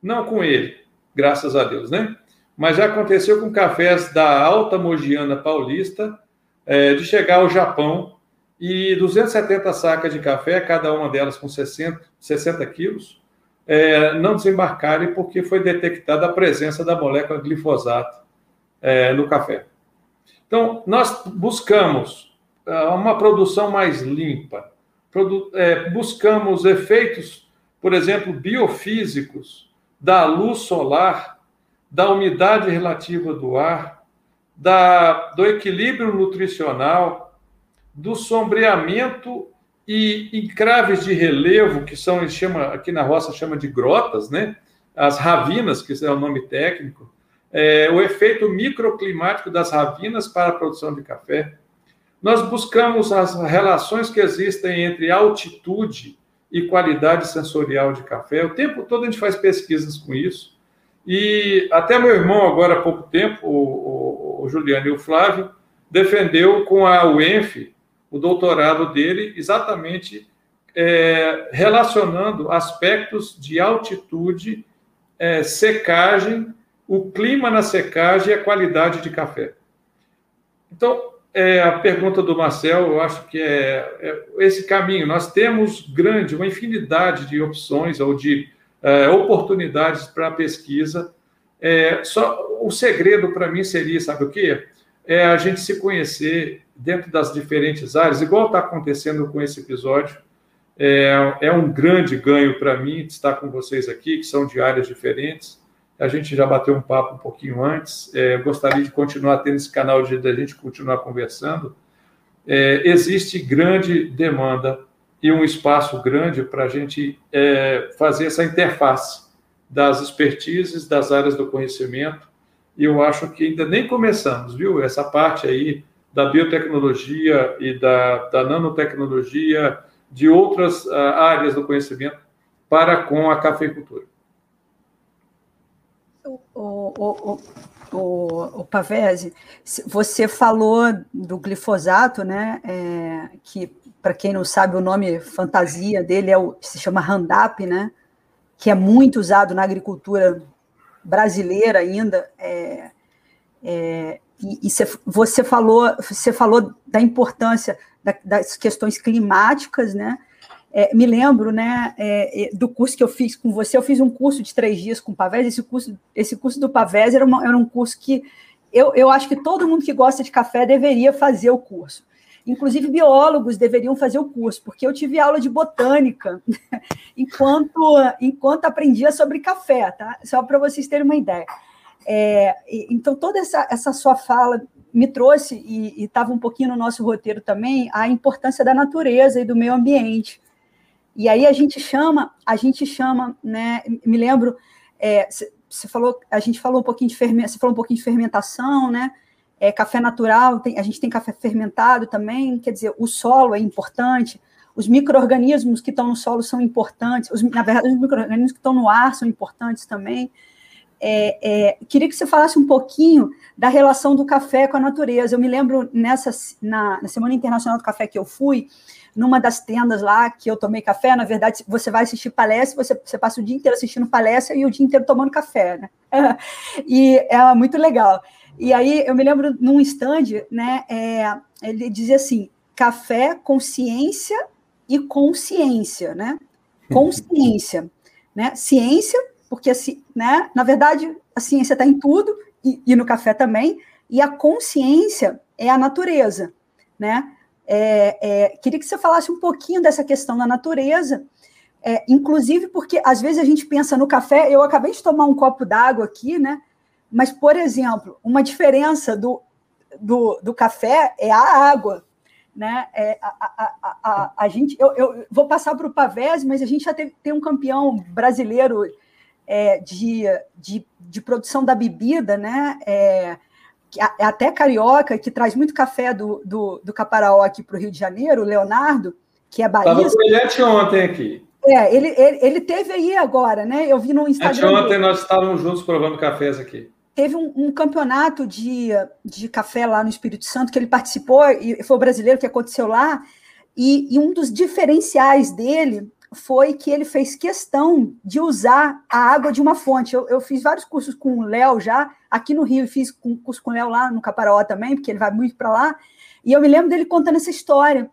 Não com ele, graças a Deus, né? Mas já aconteceu com cafés da Alta Mogiana Paulista, é, de chegar ao Japão e 270 sacas de café, cada uma delas com 60, 60 quilos, é, não desembarcarem porque foi detectada a presença da molécula glifosato é, no café. Então, nós buscamos é, uma produção mais limpa, produ é, buscamos efeitos, por exemplo, biofísicos da luz solar, da umidade relativa do ar, da, do equilíbrio nutricional, do sombreamento e encraves de relevo, que são, chama, aqui na roça chama de grotas, né? as ravinas, que é o nome técnico, é, o efeito microclimático das ravinas para a produção de café. Nós buscamos as relações que existem entre altitude e qualidade sensorial de café. O tempo todo a gente faz pesquisas com isso. E até meu irmão, agora há pouco tempo, o, o, o Juliano e o Flávio, defendeu com a UENF o doutorado dele exatamente é, relacionando aspectos de altitude, é, secagem, o clima na secagem e a qualidade de café. Então, é, a pergunta do Marcel, eu acho que é, é, esse caminho. Nós temos grande, uma infinidade de opções ou de é, oportunidades para pesquisa. É, só o segredo para mim seria, sabe o quê? É a gente se conhecer dentro das diferentes áreas, igual está acontecendo com esse episódio. É, é um grande ganho para mim estar com vocês aqui, que são de áreas diferentes. A gente já bateu um papo um pouquinho antes. É, gostaria de continuar tendo esse canal de a gente continuar conversando. É, existe grande demanda e um espaço grande para a gente é, fazer essa interface das expertises, das áreas do conhecimento. E eu acho que ainda nem começamos, viu? Essa parte aí da biotecnologia e da, da nanotecnologia, de outras uh, áreas do conhecimento para com a cafeicultura. O, o, o, o, Pavese, você falou do glifosato, né? É, que, para quem não sabe, o nome fantasia dele é o, se chama Roundup, né? Que é muito usado na agricultura brasileira ainda. É, É, e, e você falou, você falou da importância da, das questões climáticas, né? É, me lembro, né, é, do curso que eu fiz com você. Eu fiz um curso de três dias com o Pavés. Esse curso, esse curso do Pavés era, uma, era um curso que eu, eu acho que todo mundo que gosta de café deveria fazer o curso. Inclusive, biólogos deveriam fazer o curso, porque eu tive aula de botânica enquanto, enquanto aprendia sobre café, tá? Só para vocês terem uma ideia. É, então, toda essa, essa sua fala me trouxe, e estava um pouquinho no nosso roteiro também, a importância da natureza e do meio ambiente. E aí a gente chama, a gente chama, né? Me lembro, é, você falou, a gente falou um pouquinho de fermentação, você falou um pouquinho de fermentação, né? É, café natural, tem, a gente tem café fermentado também, quer dizer, o solo é importante, os micro-organismos que estão no solo são importantes, os, na verdade, os micro-organismos que estão no ar são importantes também. É, é, queria que você falasse um pouquinho da relação do café com a natureza. Eu me lembro nessa na, na, Semana Internacional do Café que eu fui, numa das tendas lá que eu tomei café. Na verdade, você vai assistir palestra, você, você passa o dia inteiro assistindo palestra e o dia inteiro tomando café, né? e é muito legal. E aí eu me lembro num stand, né? É, ele dizia assim: café, consciência e consciência, né? Consciência, né? Ciência porque assim, né, na verdade a ciência está em tudo e, e, no café também, e a consciência é a natureza, né? É, é, queria que você falasse um pouquinho dessa questão da natureza, é, inclusive porque às vezes a gente pensa no café. Eu acabei de tomar um copo d'água aqui, né? Mas, por exemplo, uma diferença do, do, do café é a água. Né? É, a, a, a, a, gente, eu, eu vou passar para o Pavés, mas a gente já teve, tem um campeão brasileiro é, de, de, de, produção da bebida, né? É, é, até carioca, que traz muito café do, do, do Caparaó aqui para o Rio de Janeiro, o Leonardo, que é barista. Estava com ontem aqui. É, ele, ele, ele teve aí agora, né? Eu vi no Instagram. Anteontem ontem nós estávamos juntos provando cafés aqui. Teve um, um, campeonato de, de café lá no Espírito Santo que ele participou, e foi o brasileiro que aconteceu lá, e, e um dos diferenciais dele foi que ele fez questão de usar a água de uma fonte. Eu, eu fiz vários cursos com o Léo já, aqui no Rio, e fiz um curso com o Léo lá no Caparaó também, porque ele vai muito para lá, e eu me lembro dele contando essa história.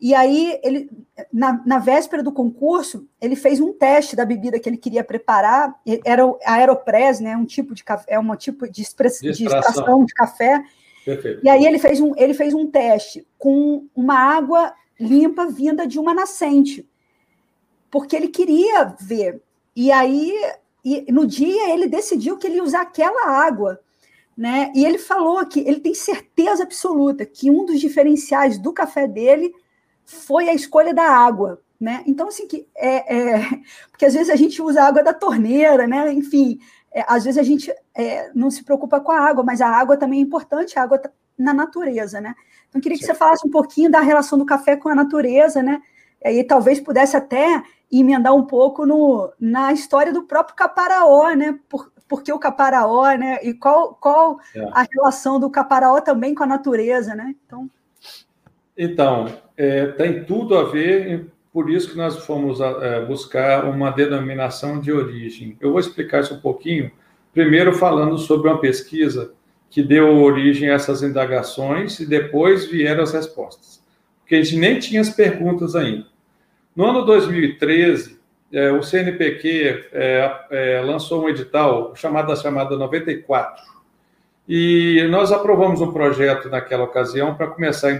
E aí, ele, na, na, véspera do concurso, ele fez um teste da bebida que ele queria preparar, era a Aeropress, né, um tipo de café, é um tipo de, express, de, extração de café. Perfeito. E aí ele fez, um, ele fez um teste com uma água limpa vinda de uma nascente porque ele queria ver. E aí, e no dia, ele decidiu que ele ia usar aquela água. Né? E ele falou que ele tem certeza absoluta que um dos diferenciais do café dele foi a escolha da água. Né? Então, assim, que é, é, porque às vezes a gente usa a água da torneira, né? Enfim, é, às vezes a gente é, não se preocupa com a água, mas a água também é importante, a água tá na natureza, né? Então, eu queria que você falasse um pouquinho da relação do café com a natureza, né? E aí talvez pudesse até emendar um pouco no, na história do próprio Caparaó, né? Por, porque o Caparaó, né? E qual, qual é. a relação do Caparaó também com a natureza, né? Então, então é, tem tudo a ver, por isso que nós fomos é, buscar uma denominação de origem. Eu vou explicar isso um pouquinho, primeiro falando sobre uma pesquisa que deu origem a essas indagações e depois vieram as respostas. Porque a gente nem tinha as perguntas ainda. No ano 2013, é, o CNPq é, é, lançou um edital chamado chamada 94. E nós aprovamos um projeto naquela ocasião para começar em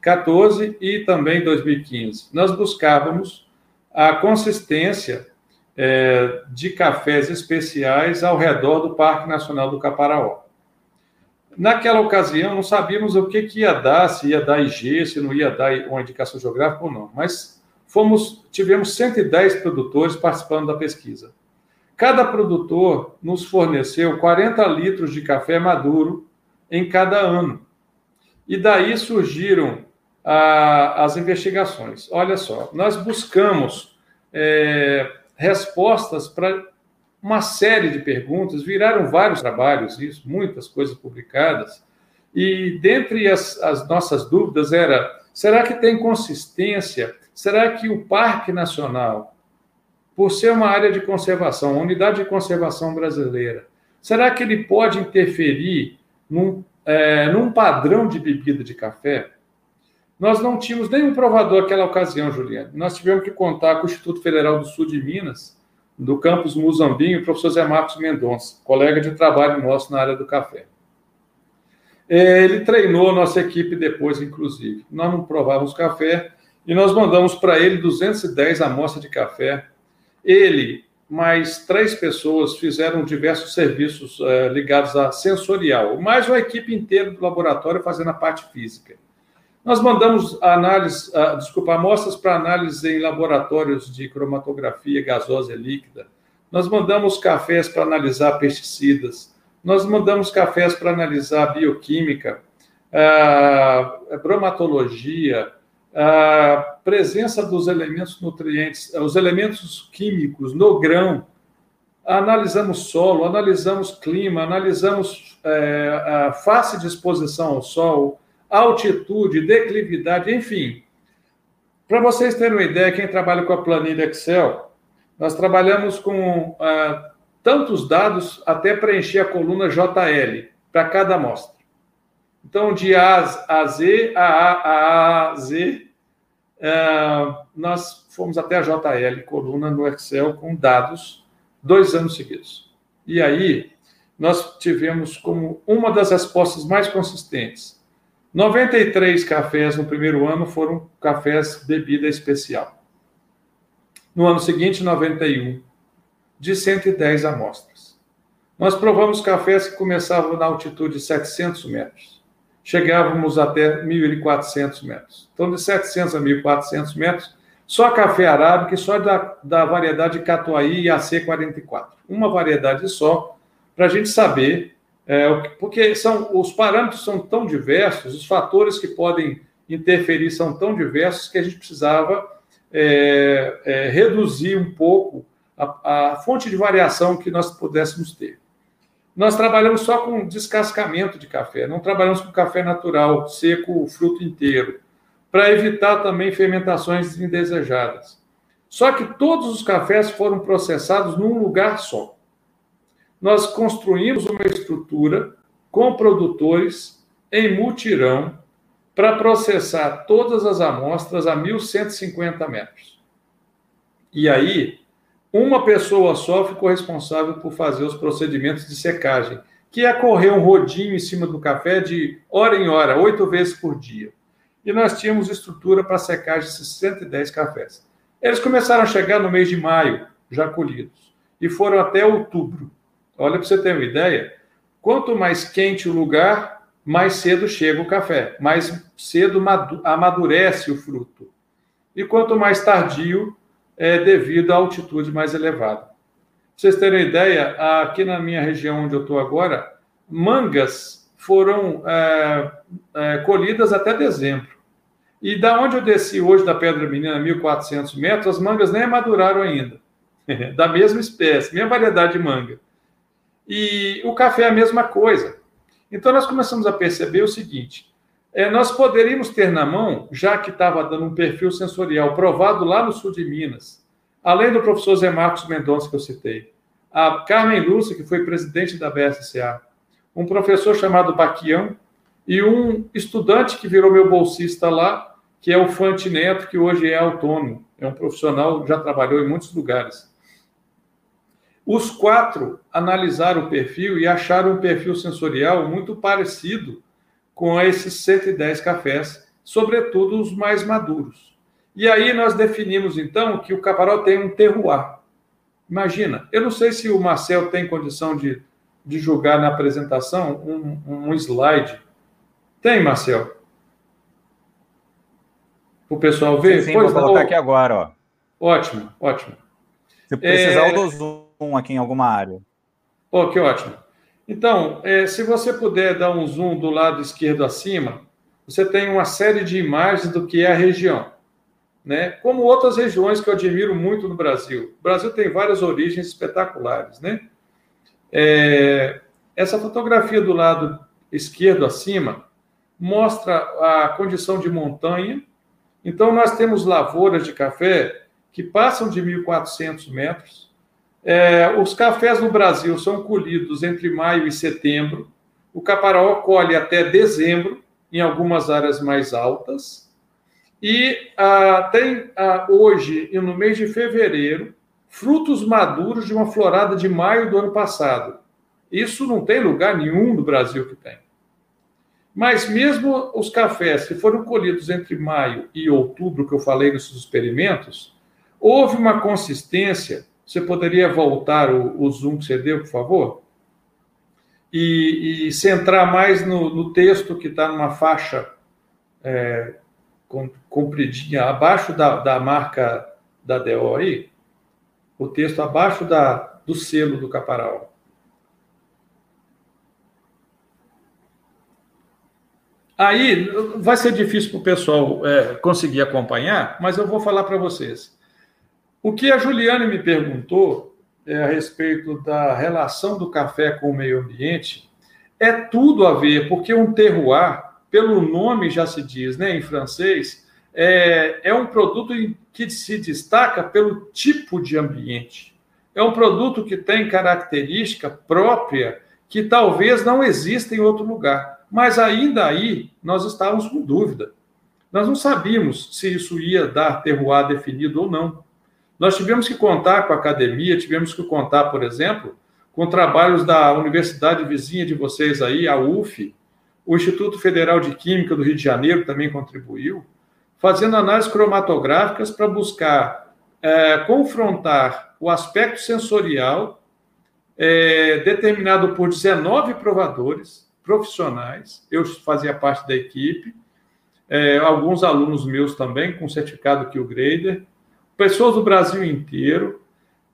2014 e também em 2015. Nós buscávamos a consistência é, de cafés especiais ao redor do Parque Nacional do Caparaó. Naquela ocasião, não sabíamos o que, que ia dar, se ia dar IG, se não ia dar uma indicação geográfica ou não, mas fomos, tivemos 110 produtores participando da pesquisa. Cada produtor nos forneceu 40 litros de café maduro em cada ano. E daí surgiram ah, as investigações. Olha só, nós buscamos é, respostas para uma série de perguntas, viraram vários trabalhos, isso, muitas coisas publicadas, e dentre as, as nossas dúvidas era: será que tem consistência Será que o Parque Nacional, por ser uma área de conservação, uma unidade de conservação brasileira, será que ele pode interferir num, é, num padrão de bebida de café, nós não tínhamos nenhum provador naquela ocasião, Juliano. Nós tivemos que contar com o Instituto Federal do Sul de Minas, do campus Muzambinho, o professor Zé Marcos Mendonça, colega de trabalho nosso na área do café. É, ele treinou a nossa equipe depois, inclusive. Nós não provávamos café e nós mandamos para ele 210 amostras de café. Ele, mais três pessoas, fizeram diversos serviços é, ligados a sensorial, mais uma equipe inteira do laboratório fazendo a parte física. Nós mandamos análise, desculpa, amostras para análise em laboratórios de cromatografia gasosa e líquida. Nós mandamos cafés para analisar pesticidas. Nós mandamos cafés para analisar bioquímica, uh, bromatologia, a presença dos elementos nutrientes, os elementos químicos no grão. Analisamos solo, analisamos clima, analisamos é, a face de exposição ao sol, altitude, declividade, enfim. Para vocês terem uma ideia, quem trabalha com a planilha Excel, nós trabalhamos com ah, tantos dados até preencher a coluna JL para cada amostra. Então, de A a Z, a A, a, a Z, ah, nós fomos até a JL, coluna no Excel, com dados dois anos seguidos. E aí, nós tivemos como uma das respostas mais consistentes 93 cafés no primeiro ano foram cafés bebida especial. No ano seguinte, 91, de 110 amostras. Nós provamos cafés que começavam na altitude de 700 metros. Chegávamos até 1.400 metros. Então, de 700 a 1.400 metros, só café arábica e só da, da variedade Catuaí e AC44. Uma variedade só, para a gente saber é, porque são, os parâmetros são tão diversos, os fatores que podem interferir são tão diversos que a gente precisava é, é, reduzir um pouco a, a, fonte de variação que nós pudéssemos ter. Nós trabalhamos só com descascamento de café, não trabalhamos com café natural, seco, fruto inteiro, para evitar também fermentações indesejadas. Só que todos os cafés foram processados num lugar só nós construímos uma estrutura com produtores em mutirão para processar todas as amostras a 1.150 metros. E aí, uma pessoa só ficou responsável por fazer os procedimentos de secagem, que é correr um rodinho em cima do café de hora em hora, oito vezes por dia. E nós tínhamos estrutura para secagem de 110 cafés. Eles começaram a chegar no mês de maio, já colhidos, e foram até outubro. Olha, para você ter uma ideia, quanto mais quente o lugar, mais cedo chega o café, mais cedo amadurece o fruto. E quanto mais tardio, é devido à altitude mais elevada. Para vocês terem uma ideia, aqui na minha região onde eu estou agora, mangas foram é, é, colhidas até dezembro. E da onde eu desci hoje da Pedra Menina, 1.400 metros, as mangas nem maduraram ainda. da mesma espécie, mesma variedade de manga. E o café é a mesma coisa. Então, nós começamos a perceber o seguinte: é, nós poderíamos ter na mão, já que estava dando um perfil sensorial provado lá no sul de Minas, além do professor Zé Marcos Mendonça, que eu citei, a Carmen Lúcia, que foi presidente da BSCA, um professor chamado Baquião, e um estudante que virou meu bolsista lá, que é o Fante Neto, que hoje é autônomo, é um profissional, já trabalhou em muitos lugares. Os quatro analisaram o perfil e acharam um perfil sensorial muito parecido com esses 110 cafés, sobretudo os mais maduros. E aí nós definimos, então, que o caparó tem um terroir. Imagina, eu não sei se o Marcel tem condição de, de julgar na apresentação um, um slide. Tem, Marcel? O pessoal ver? Sim, sim pois vou colocar aqui agora. Ó. Ótimo, ótimo. Se precisar, é... eu dou zoom zoom aqui em alguma área. Oh, que ótimo. Então, é, se você puder dar um zoom do lado esquerdo acima, você tem uma série de imagens do que é a região. Né? Como outras regiões que eu admiro muito no Brasil. O Brasil tem várias origens espetaculares. Né? É, essa fotografia do lado esquerdo acima mostra a condição de montanha. Então, nós temos lavouras de café que passam de 1.400 metros, é, os cafés no Brasil são colhidos entre maio e setembro. O caparaó colhe até dezembro, em algumas áreas mais altas, e ah, tem ah, hoje, e no mês de fevereiro, frutos maduros de uma florada de maio do ano passado. Isso não tem lugar nenhum no Brasil que tem. Mas mesmo os cafés que foram colhidos entre maio e outubro, que eu falei nesses experimentos, houve uma consistência. Você poderia voltar o, o zoom que você deu, por favor? E, e centrar mais no, no texto que está numa faixa é, compridinha, abaixo da, da marca da DO aí, o texto abaixo da, do selo do caparal. Aí vai ser difícil para o pessoal é, conseguir acompanhar, mas eu vou falar para vocês. O que a Juliane me perguntou é, a respeito da relação do café com o meio ambiente é tudo a ver, porque um terroir, pelo nome já se diz, né, em francês, é, é um produto que se destaca pelo tipo de ambiente. É um produto que tem característica própria que talvez não exista em outro lugar. Mas ainda aí nós estávamos com dúvida. Nós não sabíamos se isso ia dar terroir definido ou não. Nós tivemos que contar com a academia, tivemos que contar, por exemplo, com trabalhos da universidade vizinha de vocês aí, a UF, o Instituto Federal de Química do Rio de Janeiro também contribuiu, fazendo análises cromatográficas para buscar é, confrontar o aspecto sensorial é, determinado por 19 provadores, profissionais, eu fazia parte da equipe, é, alguns alunos meus também, com certificado o Grader, pessoas do Brasil inteiro,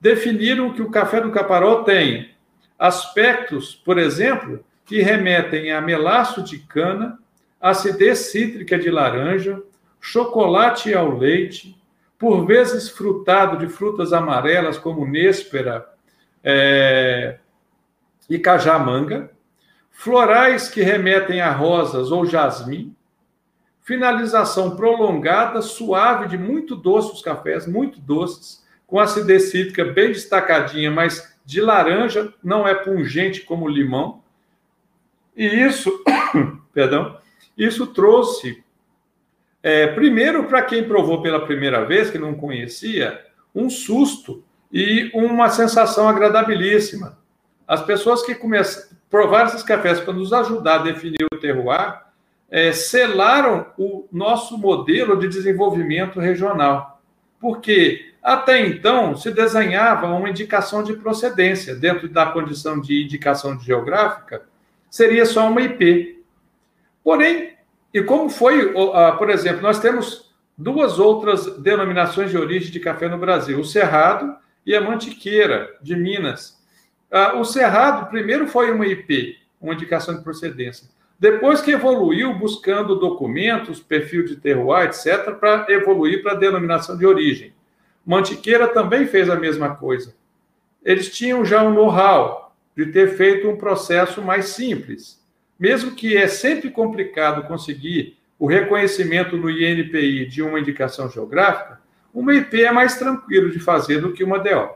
definiram que o café do Caparó tem aspectos, por exemplo, que remetem a melaço de cana, acidez cítrica de laranja, chocolate ao leite, por vezes frutado de frutas amarelas como néspera é, e cajamanga, florais que remetem a rosas ou jasmim, finalização prolongada, suave, de muito doce os cafés, muito doces, com acidez cítrica bem destacadinha, mas de laranja, não é pungente como limão. E isso, perdão, isso trouxe, é, primeiro para quem provou pela primeira vez, que não conhecia, um susto e uma sensação agradabilíssima. As pessoas que começam, provar esses cafés para nos ajudar a definir o terroir, é, selaram o nosso modelo de desenvolvimento regional. Porque até então se desenhava uma indicação de procedência, dentro da condição de indicação geográfica, seria só uma IP. Porém, e como foi, por exemplo, nós temos duas outras denominações de origem de café no Brasil: o Cerrado e a Mantiqueira, de Minas. Ah, o Cerrado primeiro foi uma IP, uma indicação de procedência. Depois que evoluiu buscando documentos, perfil de terroir, etc., para evoluir para a denominação de origem. Mantiqueira também fez a mesma coisa. Eles tinham já um know-how de ter feito um processo mais simples. Mesmo que é sempre complicado conseguir o reconhecimento no INPI de uma indicação geográfica, uma IP é mais tranquilo de fazer do que uma DO.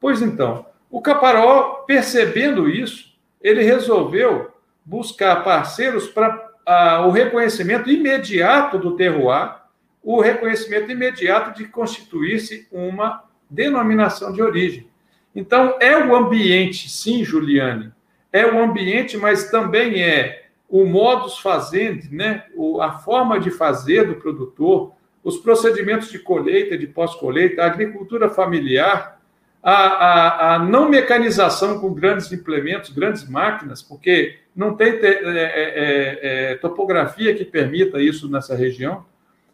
Pois então, o Caparó, percebendo isso, ele resolveu buscar parceiros para ah, o reconhecimento imediato do terroir, o reconhecimento imediato de constituir-se uma denominação de origem. Então, é o ambiente, sim, Juliane, é o ambiente, mas também é o modus fazendi, né? a forma de fazer do produtor, os procedimentos de colheita, de pós-colheita, a agricultura familiar, a, a, a, não mecanização com grandes implementos, grandes máquinas, porque não tem te, é, é, é, é topografia que permita isso nessa região.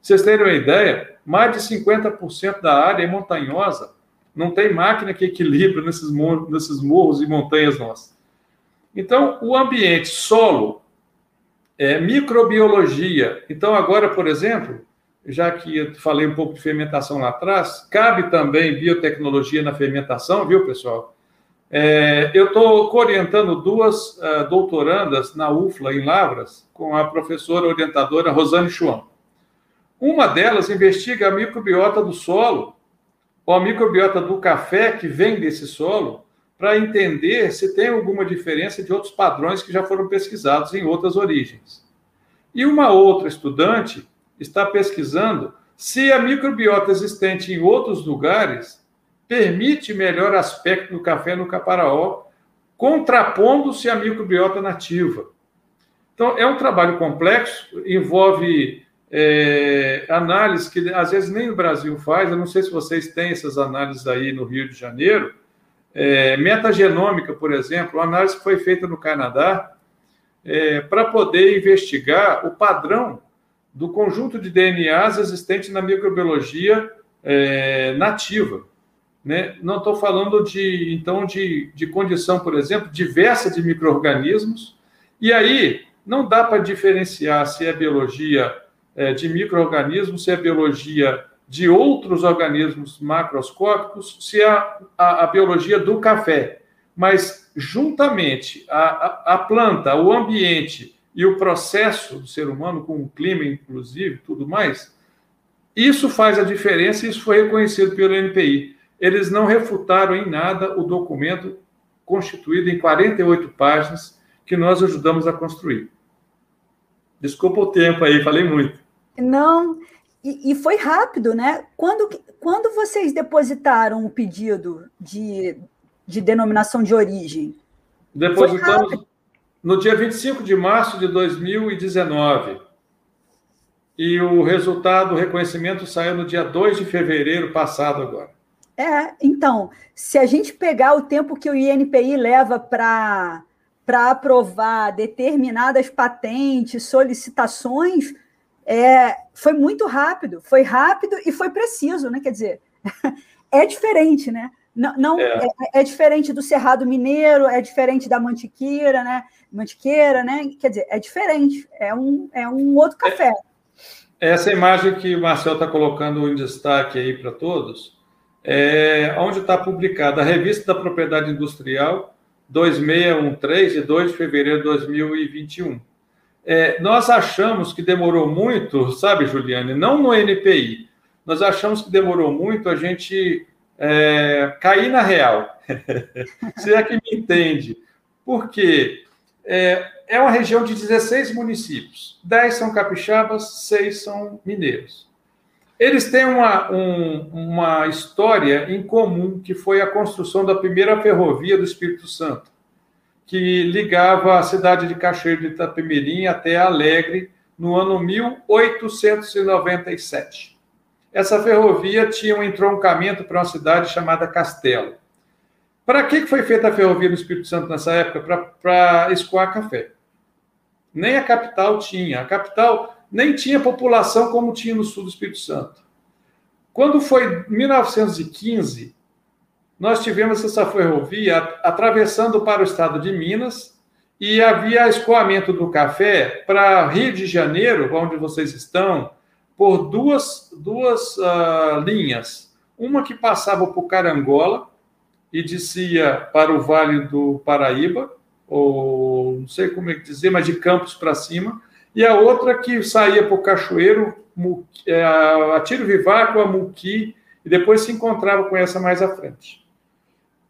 Vocês terem uma ideia, mais de 50% da área é montanhosa, não tem máquina que equilibra nesses, morros, nesses morros e montanhas nossas. Então, o ambiente, solo, é, microbiologia. Então, agora, por exemplo, já que eu falei um pouco de fermentação lá atrás, cabe também biotecnologia na fermentação, viu, pessoal? É, eu estou orientando duas uh, doutorandas na UFLA, em Lavras, com a professora orientadora Rosane Schwann. Uma delas investiga a microbiota do solo, ou a microbiota do café que vem desse solo, para entender se tem alguma diferença de outros padrões que já foram pesquisados em outras origens. E uma outra estudante está pesquisando se a microbiota existente em outros lugares permite melhor aspecto do café no caparaó, contrapondo-se à microbiota nativa. Então, é um trabalho complexo, envolve é, análise que às vezes nem o Brasil faz, eu não sei se vocês têm essas análises aí no Rio de Janeiro. É, metagenômica, por exemplo, uma análise que foi feita no Canadá é, para poder investigar o padrão do conjunto de DNAs existente na microbiologia é, nativa. Né? Não estou falando de então de, de condição, por exemplo, diversa de micro-organismos, e aí não dá para diferenciar se é biologia é, de micro-organismos, se é biologia de outros organismos macroscópicos, se é a, a, a biologia do café. Mas, juntamente, a, a, a planta, o ambiente e o processo do ser humano, com o clima, inclusive, tudo mais, isso faz a diferença e isso foi reconhecido pelo NPI. Eles não refutaram em nada o documento constituído em 48 páginas que nós ajudamos a construir. Desculpa o tempo aí, falei muito. Não, e, e, foi rápido, né? Quando, quando vocês depositaram o pedido de, de denominação de origem? Depositamos no dia 25 de março de 2019. E o resultado, o reconhecimento saiu no dia 2 de fevereiro passado agora. É, então, se a gente pegar o tempo que o INPI leva para para aprovar determinadas patentes, solicitações, é, foi muito rápido, foi rápido e foi preciso, né? Quer dizer, é diferente, né? Não, não é. É, é. diferente do Cerrado Mineiro, é diferente da Mantiqueira, né? Mantiqueira, né? Quer dizer, é diferente, é um, é um outro é. café. Essa imagem que o Marcel está colocando em destaque aí para todos, é onde está publicada a Revista da Propriedade Industrial 2613, de 2 de fevereiro de 2021 é, nós achamos que demorou muito, sabe, Juliane? Não no NPI. Nós achamos que demorou muito a gente é, cair na real. Se é que me entende. Porque é, é uma região de 16 municípios. 10 são capixabas, 6 são mineiros. Eles têm uma, um, uma história em comum, que foi a construção da primeira ferrovia do Espírito Santo que ligava a cidade de Cachoeiro de Itapemirim até Alegre no ano 1897. Essa ferrovia tinha um entroncamento para uma cidade chamada Castelo. Para que foi feita a ferrovia no Espírito Santo nessa época? Para escoar café. Nem a capital tinha. A capital nem tinha população como tinha no sul do Espírito Santo. Quando foi 1915, nós tivemos essa ferrovia atravessando para o estado de Minas e havia escoamento do café para Rio de Janeiro, onde vocês estão, por duas, duas uh, linhas. Uma que passava por Carangola e descia para o Vale do Paraíba, ou não sei como é que dizer, mas de Campos para cima, e a outra que saía por Cachoeiro, é, a Tiro Vivaco, a Muqui, e depois se encontrava com essa mais à frente.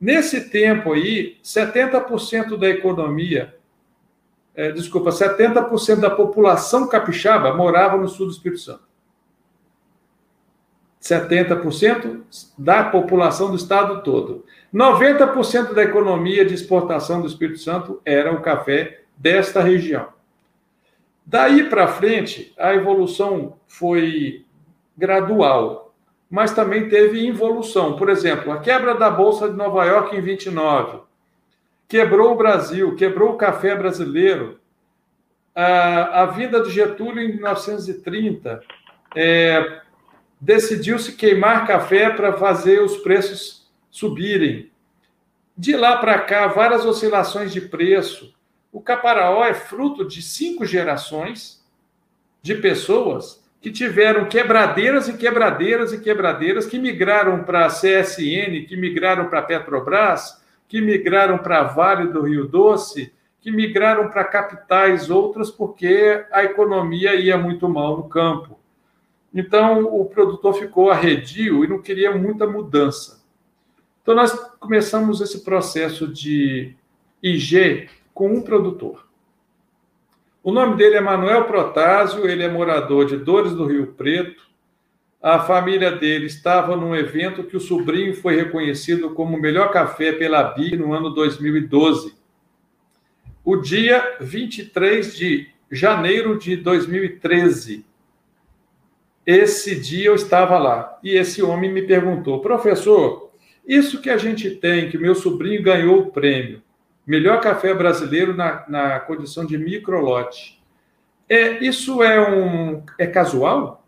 Nesse tempo aí, 70% da economia, é, desculpa, 70% da população capixaba morava no sul do Espírito Santo. 70% da população do estado todo. 90% da economia de exportação do Espírito Santo era o café desta região. Daí para frente, a evolução foi gradual mas também teve involução. Por exemplo, a quebra da Bolsa de Nova York em 29 quebrou o Brasil, quebrou o café brasileiro. A, a vinda de Getúlio em 1930 é, decidiu-se queimar café para fazer os preços subirem. De lá para cá, várias oscilações de preço. O Caparaó é fruto de cinco gerações de pessoas que tiveram quebradeiras e quebradeiras e quebradeiras que migraram para a CSN, que migraram para a Petrobras, que migraram para a Vale do Rio Doce, que migraram para capitais outras porque a economia ia muito mal no campo. Então, o produtor ficou arredio e não queria muita mudança. Então, nós começamos esse processo de IG com um produtor. O nome dele é Manuel Protásio, ele é morador de Dores do Rio Preto. A família dele estava num evento que o sobrinho foi reconhecido como o melhor café pela BI no ano 2012. O dia 23 de janeiro de 2013. Esse dia eu estava lá e esse homem me perguntou: professor, isso que a gente tem, que meu sobrinho ganhou o prêmio, melhor café brasileiro na, na condição de microlote. É, isso é um é casual?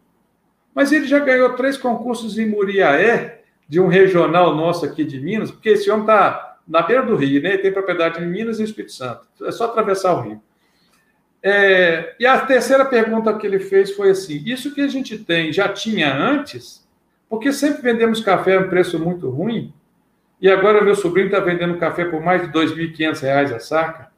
Mas ele já ganhou três concursos em Muriaé, de um regional nosso aqui de Minas, porque esse homem está na beira do rio, né? Ele tem propriedade em Minas e Espírito Santo. É só atravessar o rio. É, e a terceira pergunta que ele fez foi assim: isso que a gente tem já tinha antes? Porque sempre vendemos café a um preço muito ruim, e agora meu sobrinho está vendendo café por mais de R$ 2.500 a saca?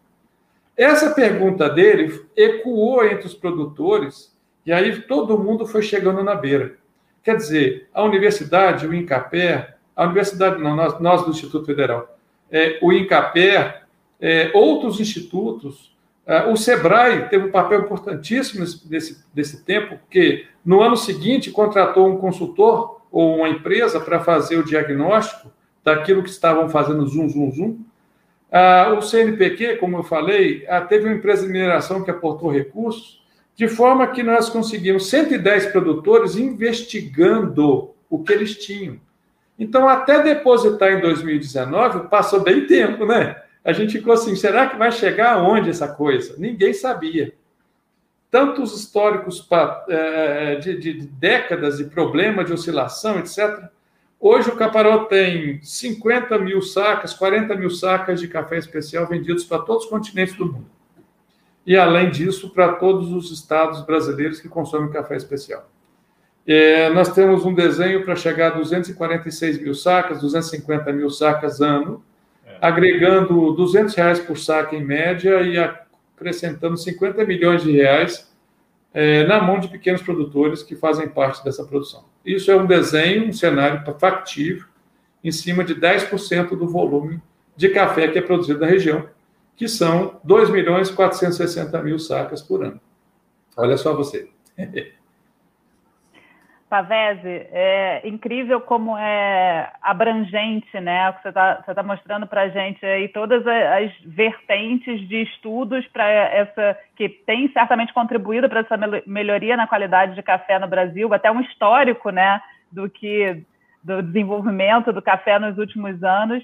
Essa pergunta dele ecoou entre os produtores, e aí todo mundo foi chegando na beira. Quer dizer, a universidade, o INCAPé, a universidade não, nós, nós do Instituto Federal, é, o INCAPé, é, outros institutos, é, o SEBRAE teve um papel importantíssimo nesse, desse tempo, porque no ano seguinte contratou um consultor ou uma empresa para fazer o diagnóstico daquilo que estavam fazendo zoom, zoom, zoom. Ah, o CNPq, como eu falei, ah, teve uma empresa de mineração que aportou recursos, de forma que nós conseguimos 110 produtores investigando o que eles tinham. Então, até depositar em 2019, passou bem tempo, né? A gente ficou assim: será que vai chegar aonde essa coisa? Ninguém sabia. Tantos históricos é, de, de décadas de problema de oscilação, etc. Hoje o Caparó tem 50 mil sacas, 40 mil sacas de café especial vendidos para todos os continentes do mundo. E, além disso, para todos os estados brasileiros que consomem café especial. É, nós temos um desenho para chegar a 246 mil sacas, 250 mil sacas ano, é. agregando 200 reais por saca em média e acrescentando 50 milhões de reais é, na mão de pequenos produtores que fazem parte dessa produção. Isso é um desenho, um cenário factível, em cima de 10% do volume de café que é produzido na região, que são 2 milhões e 460 mil sacas por ano. Olha só você. Pavese, é incrível como é abrangente, né? O que você está tá mostrando para a gente aí, todas as vertentes de estudos para essa que tem certamente contribuído para essa melhoria na qualidade de café no Brasil, até um histórico, né, do que do desenvolvimento do café nos últimos anos.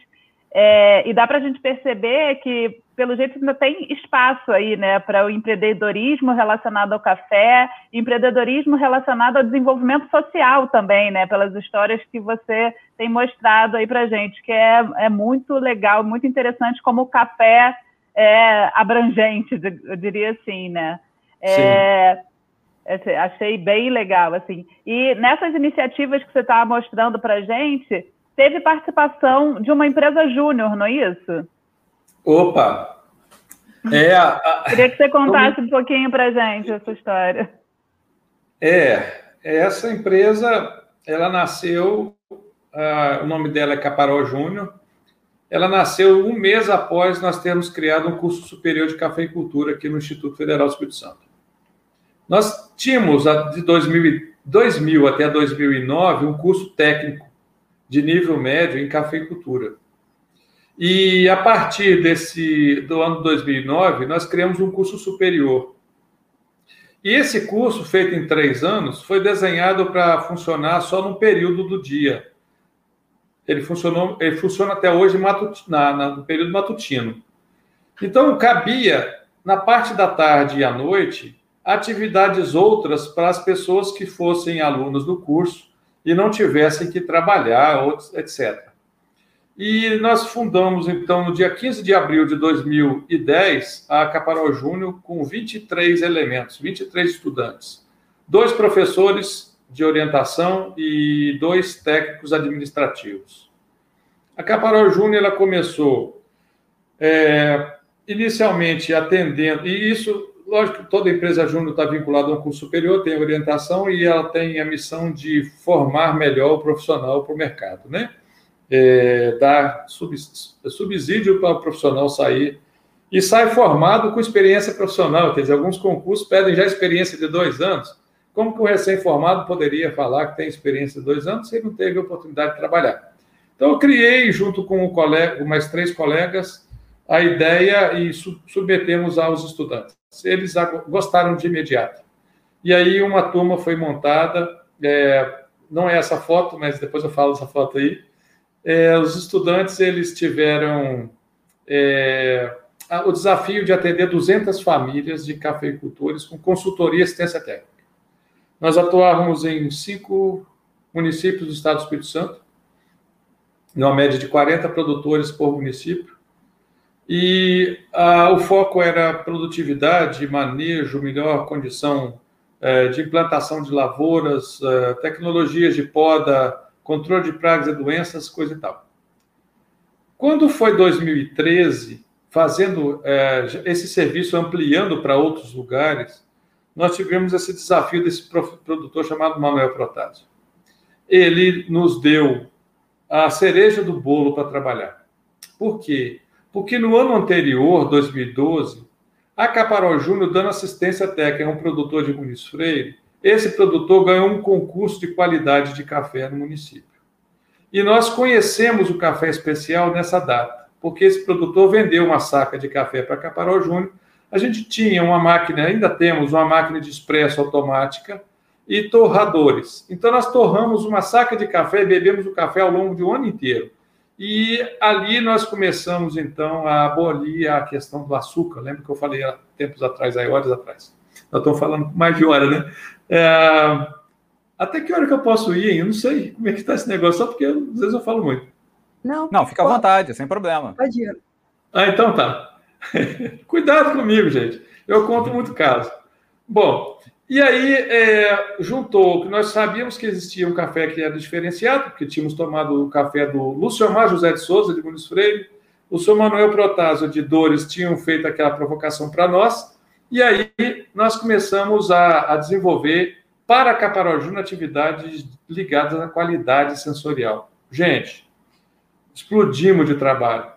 É, e dá para a gente perceber que, pelo jeito, ainda tem espaço aí, né, para o empreendedorismo relacionado ao café, empreendedorismo relacionado ao desenvolvimento social também, né, pelas histórias que você tem mostrado aí para a gente, que é, é muito legal, muito interessante como o café é abrangente, eu diria assim, né. É, é achei bem legal, assim. E nessas iniciativas que você estava mostrando para a gente, teve participação de uma empresa júnior, não é isso? Opa! É, a, a... Queria que você contasse um pouquinho para gente essa história. É, essa empresa, ela nasceu, uh, o nome dela é Caparó Júnior, ela nasceu um mês após nós termos criado um curso superior de cafeicultura aqui no Instituto Federal do Espírito Santo. Nós tínhamos, de 2000, 2000 até 2009, um curso técnico de nível médio em cafeicultura. E a partir desse do ano 2009, nós criamos um curso superior. E esse curso, feito em três anos, foi desenhado para funcionar só num período do dia. Ele, funcionou, ele funciona até hoje matut, na, na, no período matutino. Então, cabia, na parte da tarde e à noite, atividades outras para as pessoas que fossem alunos do curso e não tivessem que trabalhar, etc. E nós fundamos, então, no dia 15 de abril de 2010, a Caparol Júnior com 23 elementos, 23 estudantes, dois professores de orientação e dois técnicos administrativos. A Caparol Júnior ela começou é, inicialmente atendendo, e isso lógico toda empresa júnior está vinculada a um curso superior, tem orientação e ela tem a missão de formar melhor o profissional para o mercado, né? É, dar subsídio para o profissional sair e sai formado com experiência profissional. Quer dizer, alguns concursos pedem já experiência de dois anos. Como que um recém-formado poderia falar que tem experiência de dois anos se ele não teve oportunidade de trabalhar? Então, eu criei, junto com, um colega, mais três colegas, a ideia e submetemos aos estudantes. Eles gostaram de imediato. E aí, uma turma foi montada, é, não é essa foto, mas depois eu falo dessa foto aí. É, os estudantes, eles tiveram é, o desafio de atender 200 famílias de cafeicultores com consultoria e assistência técnica. Nós atuávamos em cinco municípios do estado do Espírito Santo, numa média de 40 produtores por município. E ah, o foco era produtividade, manejo, melhor condição eh, de implantação de lavouras, eh, tecnologias de poda, controle de pragas e doenças, coisa e tal. Quando foi 2013, fazendo eh, esse serviço, ampliando para outros lugares, nós tivemos esse desafio desse produtor chamado Manuel Protásio. Ele nos deu a cereja do bolo para trabalhar. Por quê? Porque no ano anterior, 2012, a Caparó Júnior, dando assistência técnica a um produtor de Muniz Freire, esse produtor ganhou um concurso de qualidade de café no município. E nós conhecemos o café especial nessa data, porque esse produtor vendeu uma saca de café para Caparó Júnior a gente tinha uma máquina, ainda temos uma máquina de expresso automática e torradores. Então, nós torramos uma saca de café e bebemos o café ao longo de um ano inteiro. E ali nós começamos, então, a abolir a questão do açúcar. Lembra que eu falei há tempos atrás, aí, horas atrás. Nós estamos falando mais de hora, né? É... Até que hora que eu posso ir, hein? Eu não sei como é que está esse negócio, só porque às vezes eu falo muito. Não, não fica à vontade, sem problema. Pode ir. Ah, então tá. Cuidado comigo, gente. Eu conto muito caso. Bom, e aí é, juntou que nós sabíamos que existia um café que era diferenciado, porque tínhamos tomado o café do Luciomar José de Souza, de Muniz Freire, o senhor Manuel Protásio de Dores tinham feito aquela provocação para nós, e aí nós começamos a, a desenvolver para Caparojuna atividades ligadas à qualidade sensorial. Gente, explodimos de trabalho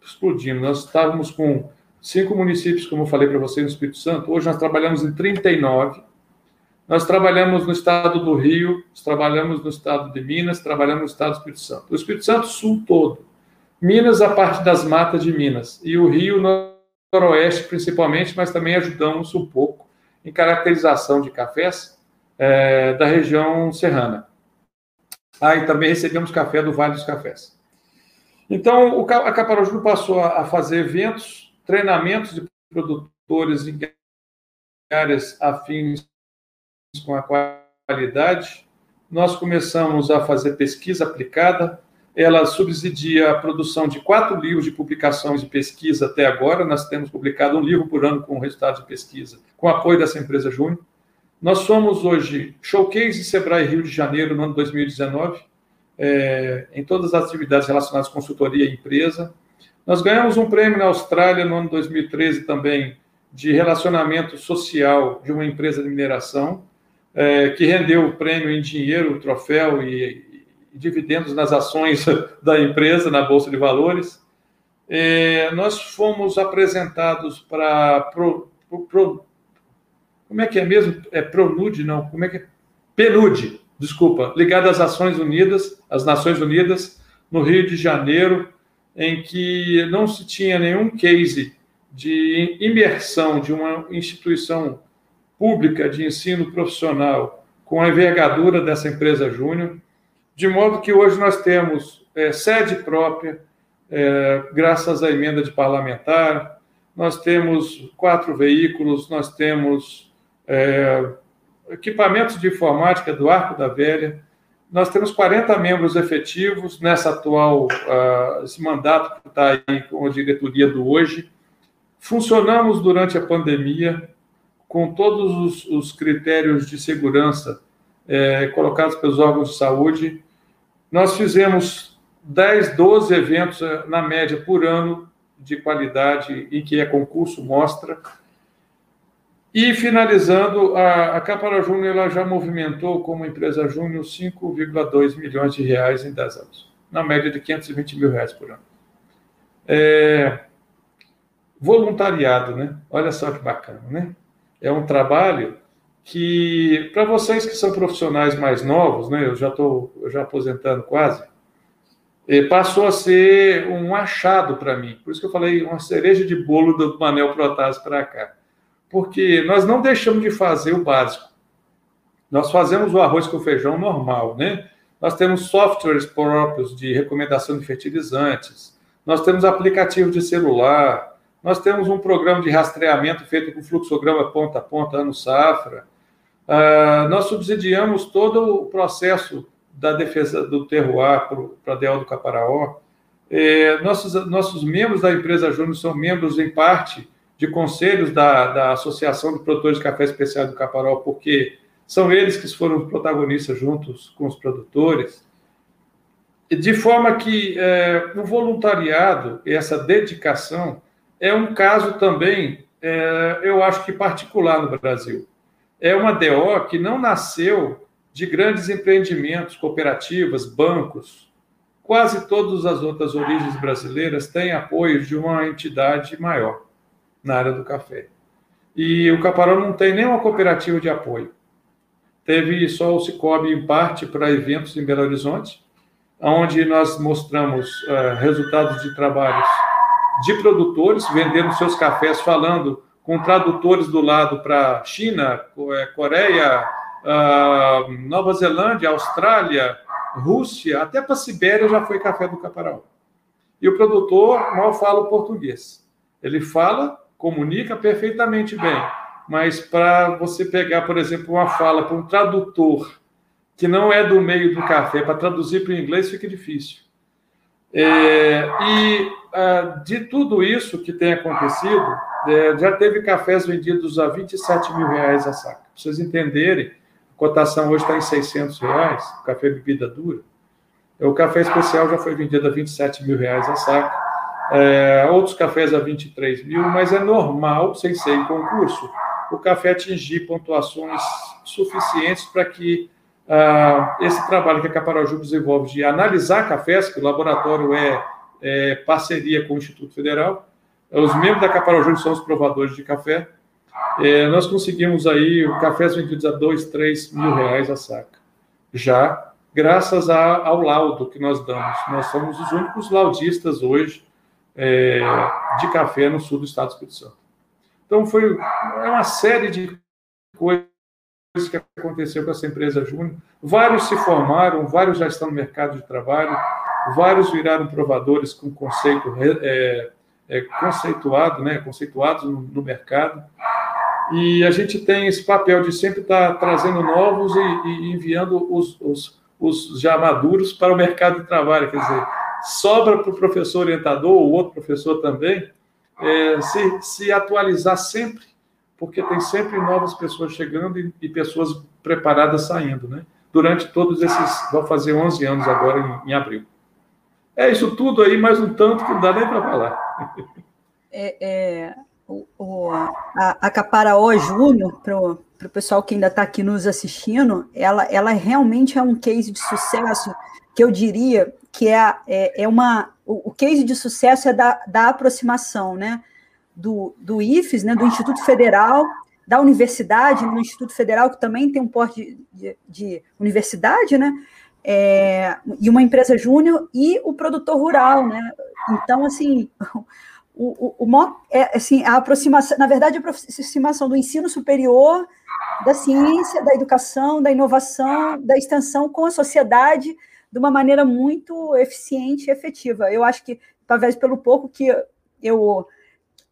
explodindo. Nós estávamos com cinco municípios, como eu falei para você, no Espírito Santo. Hoje nós trabalhamos em 39. Nós trabalhamos no estado do Rio, trabalhamos no estado de Minas, trabalhamos no estado do Espírito Santo. O Espírito Santo Sul todo. Minas, a parte das matas de Minas. E o Rio, Noroeste, principalmente, mas também ajudamos um pouco em caracterização de cafés é, da região serrana. Ah, também recebemos café do Vale dos Cafés. Então, a Caparaju passou a fazer eventos, treinamentos de produtores em áreas afins com a qualidade. Nós começamos a fazer pesquisa aplicada. Ela subsidia a produção de quatro livros de publicações de pesquisa até agora. Nós temos publicado um livro por ano com resultados de pesquisa, com apoio dessa empresa Júnior. Nós somos hoje showcase Sebrae Rio de Janeiro no ano 2019 é, em todas as atividades relacionadas à consultoria e empresa. Nós ganhamos um prêmio na Austrália no ano 2013 também de relacionamento social de uma empresa de mineração, é, que rendeu o prêmio em dinheiro, o troféu e dividendos nas ações da empresa na Bolsa de Valores. É, nós fomos apresentados para. Pro, pro, como é que é mesmo? É Pronude, não? Como é que é? Penude, desculpa, ligada às Nações Unidas, às Nações Unidas, no Rio de Janeiro, em que não se tinha nenhum case de imersão de uma instituição pública de ensino profissional com a envergadura dessa empresa júnior, de modo que hoje nós temos é, sede própria, é, graças à emenda de parlamentar, nós temos quatro veículos, nós temos é, equipamentos de informática do Arco da Velha. Nós temos 40 membros efetivos nessa atual, uh, esse mandato que está aí com a diretoria do hoje. Funcionamos durante a pandemia com todos os, os critérios de segurança é, colocados pelos órgãos de saúde. Nós fizemos 10, 12 eventos, eh, na média, por ano, de qualidade, em que é concurso, mostra. E finalizando, a, a Capara Júnior ela já movimentou como empresa júnior 5,2 milhões de reais em 10 anos. na média de 520 mil reais por ano. É, voluntariado, né? Olha só que bacana, né? É um trabalho que, para vocês que são profissionais mais novos, né? Eu já estou já aposentando quase, passou a ser um achado para mim. Por isso que eu falei uma cereja de bolo do Manel Protásio para cá. Porque nós não deixamos de fazer o básico. Nós fazemos o arroz com feijão normal, né? Nós temos softwares próprios de recomendação de fertilizantes, nós temos aplicativo de celular, nós temos um programa de rastreamento feito com fluxograma ponta a ponta, ano safra. Uh, nós subsidiamos todo o processo da defesa do terroir para a DEL do Caparaó. É, nossos, nossos membros da empresa Júnior são membros, em parte, de conselhos da, da Associação de Produtores de Café Especial do Caparaó, porque são eles que foram protagonistas juntos com os produtores, de forma que é, o voluntariado, essa dedicação, é um caso também, é, eu acho que particular no Brasil. É uma DO que não nasceu de grandes empreendimentos, cooperativas, bancos. Quase todas as outras origens brasileiras têm apoio de uma entidade maior na área do café. E o Caparão não tem nenhuma cooperativa de apoio. Teve só o Cicobi em parte para eventos em Belo Horizonte, onde nós mostramos uh, resultados de trabalhos de produtores vendendo seus cafés, falando com tradutores do lado para China, eh, Coreia, uh, Nova Zelândia, Austrália, Rússia, até para Sibéria já foi café do Caparaó. E o produtor mal fala o português. Ele fala, comunica perfeitamente bem, mas para você pegar, por exemplo, uma fala para um tradutor que não é do meio do café, para traduzir para o inglês fica difícil. É, e ah, de tudo isso que tem acontecido, é, já teve cafés vendidos a 27 mil reais a saca. Para vocês entenderem, a cotação hoje está em 600 reais, café bebida dura. O café especial já foi vendido a 27 mil reais a saca. É, outros cafés a 23 mil, mas é normal, sem ser em concurso, o café atingir pontuações suficientes para que uh, esse trabalho que a Caparaju desenvolve de analisar cafés, que o laboratório é, é parceria com o Instituto Federal, os membros da Caparaju são os provadores de café, é, nós conseguimos aí cafés vendidos a 2, 3 mil reais a saca. Já graças a, ao laudo que nós damos. Nós somos os únicos laudistas hoje é, de café no sul do estado do Espírito Santo. Então, foi é uma série de coisas que aconteceu com essa empresa Júnior. Vários se formaram, vários já estão no mercado de trabalho, vários viraram provadores com conceito é, é, conceituado, né, conceituados no, no, mercado. E a gente tem esse papel de sempre estar trazendo novos e, e enviando os, os, os já maduros para o mercado de trabalho. Quer dizer, sobra para o professor orientador, ou outro professor também, é, se, se atualizar sempre, porque tem sempre novas pessoas chegando e, e, pessoas preparadas saindo, né? Durante todos esses, vão fazer 11 anos agora em, em abril. É isso tudo aí, mais um tanto que não dá nem para falar. É, é, o, o, a, a Caparaó Júnior, para o pessoal que ainda está aqui nos assistindo, ela, ela realmente é um case de sucesso que eu diria que é, é, é uma. O, o case de sucesso é da, da aproximação, né? Do, do IFES, né, do Instituto Federal, da universidade, no Instituto Federal, que também tem um porte de, de, de universidade, né? É, e uma empresa júnior e o produtor rural, né? Então, assim, o, o, o é, assim, a aproximação, na verdade, a aproximação do ensino superior, da ciência, da educação, da inovação, da extensão com a sociedade, de uma maneira muito eficiente e efetiva. Eu acho que, talvez pelo pouco que eu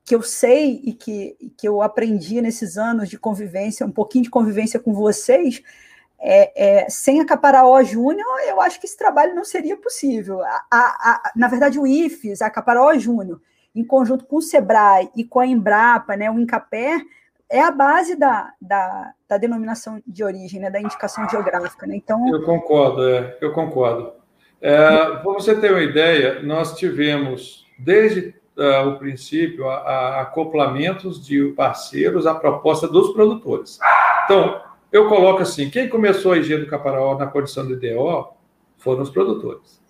que eu sei e que, que eu aprendi nesses anos de convivência, um pouquinho de convivência com vocês, é, é, sem a Caparaó Júnior, eu acho que esse trabalho não seria possível. A, a, a, na verdade, o IFES, a Caparaó Júnior, em conjunto com o SEBRAE e com a Embrapa, né, o INCAPER, é a base da, da, da denominação de origem, né, da indicação geográfica. Né? Então, eu concordo, é, eu concordo. É, para você ter uma ideia, nós tivemos, desde uh, o princípio, acoplamentos de parceiros à proposta dos produtores. Então, eu coloco assim: quem começou a higiene do caparaó na condição de DO foram os produtores.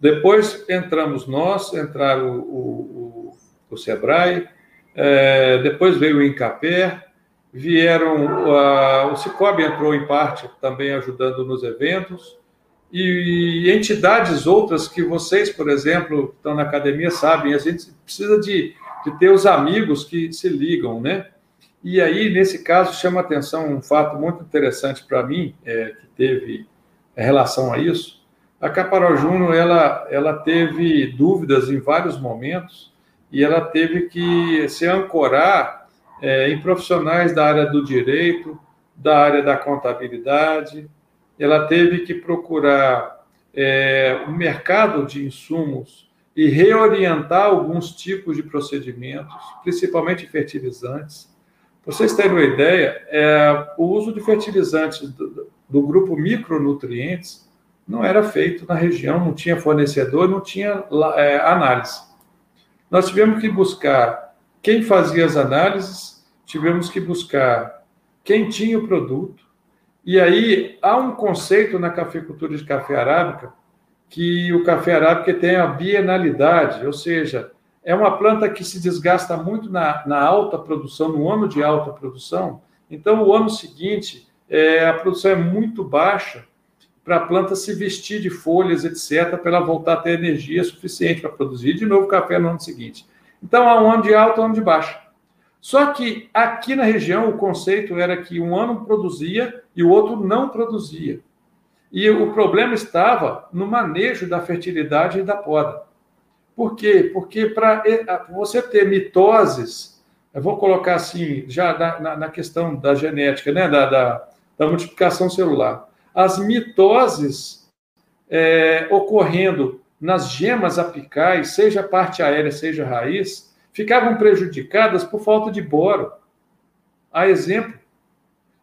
Depois entramos nós, entraram o, o, o, Sebrae, é, depois veio o Incapé, vieram, a, o Cicobi entrou em parte também ajudando nos eventos, e, e entidades outras que vocês, por exemplo, estão na academia, sabem, a gente precisa de, de ter os amigos que se ligam, né? E aí, nesse caso, chama atenção um fato muito interessante para mim, é, que teve relação a isso. A Caparó Júnior, ela, ela teve dúvidas em vários momentos e ela teve que se ancorar é, em profissionais da área do direito, da área da contabilidade. Ela teve que procurar é, o mercado de insumos e reorientar alguns tipos de procedimentos, principalmente fertilizantes para vocês terem uma ideia, é, o uso de fertilizantes do, do, grupo micronutrientes não era feito na região, não tinha fornecedor, não tinha é, análise. Nós tivemos que buscar quem fazia as análises, tivemos que buscar quem tinha o produto, e aí há um conceito na cafeicultura de café arábica que o café arábica tem a bienalidade, ou seja, é uma planta que se desgasta muito na, na alta produção, no ano de alta produção. Então, o ano seguinte, é, a produção é muito baixa para a planta se vestir de folhas, etc., para ela voltar a ter energia suficiente para produzir de novo café no ano seguinte. Então, há um ano de alta um ano de baixa. Só que aqui na região o conceito era que um ano produzia e o outro não produzia. E o problema estava no manejo da fertilidade e da poda. Por quê? Porque para você ter mitoses, eu vou colocar assim, já na, na questão da genética, né, da, da, da multiplicação celular, as mitoses é, ocorrendo nas gemas apicais, seja parte aérea, seja raiz, ficavam prejudicadas por falta de boro. A exemplo.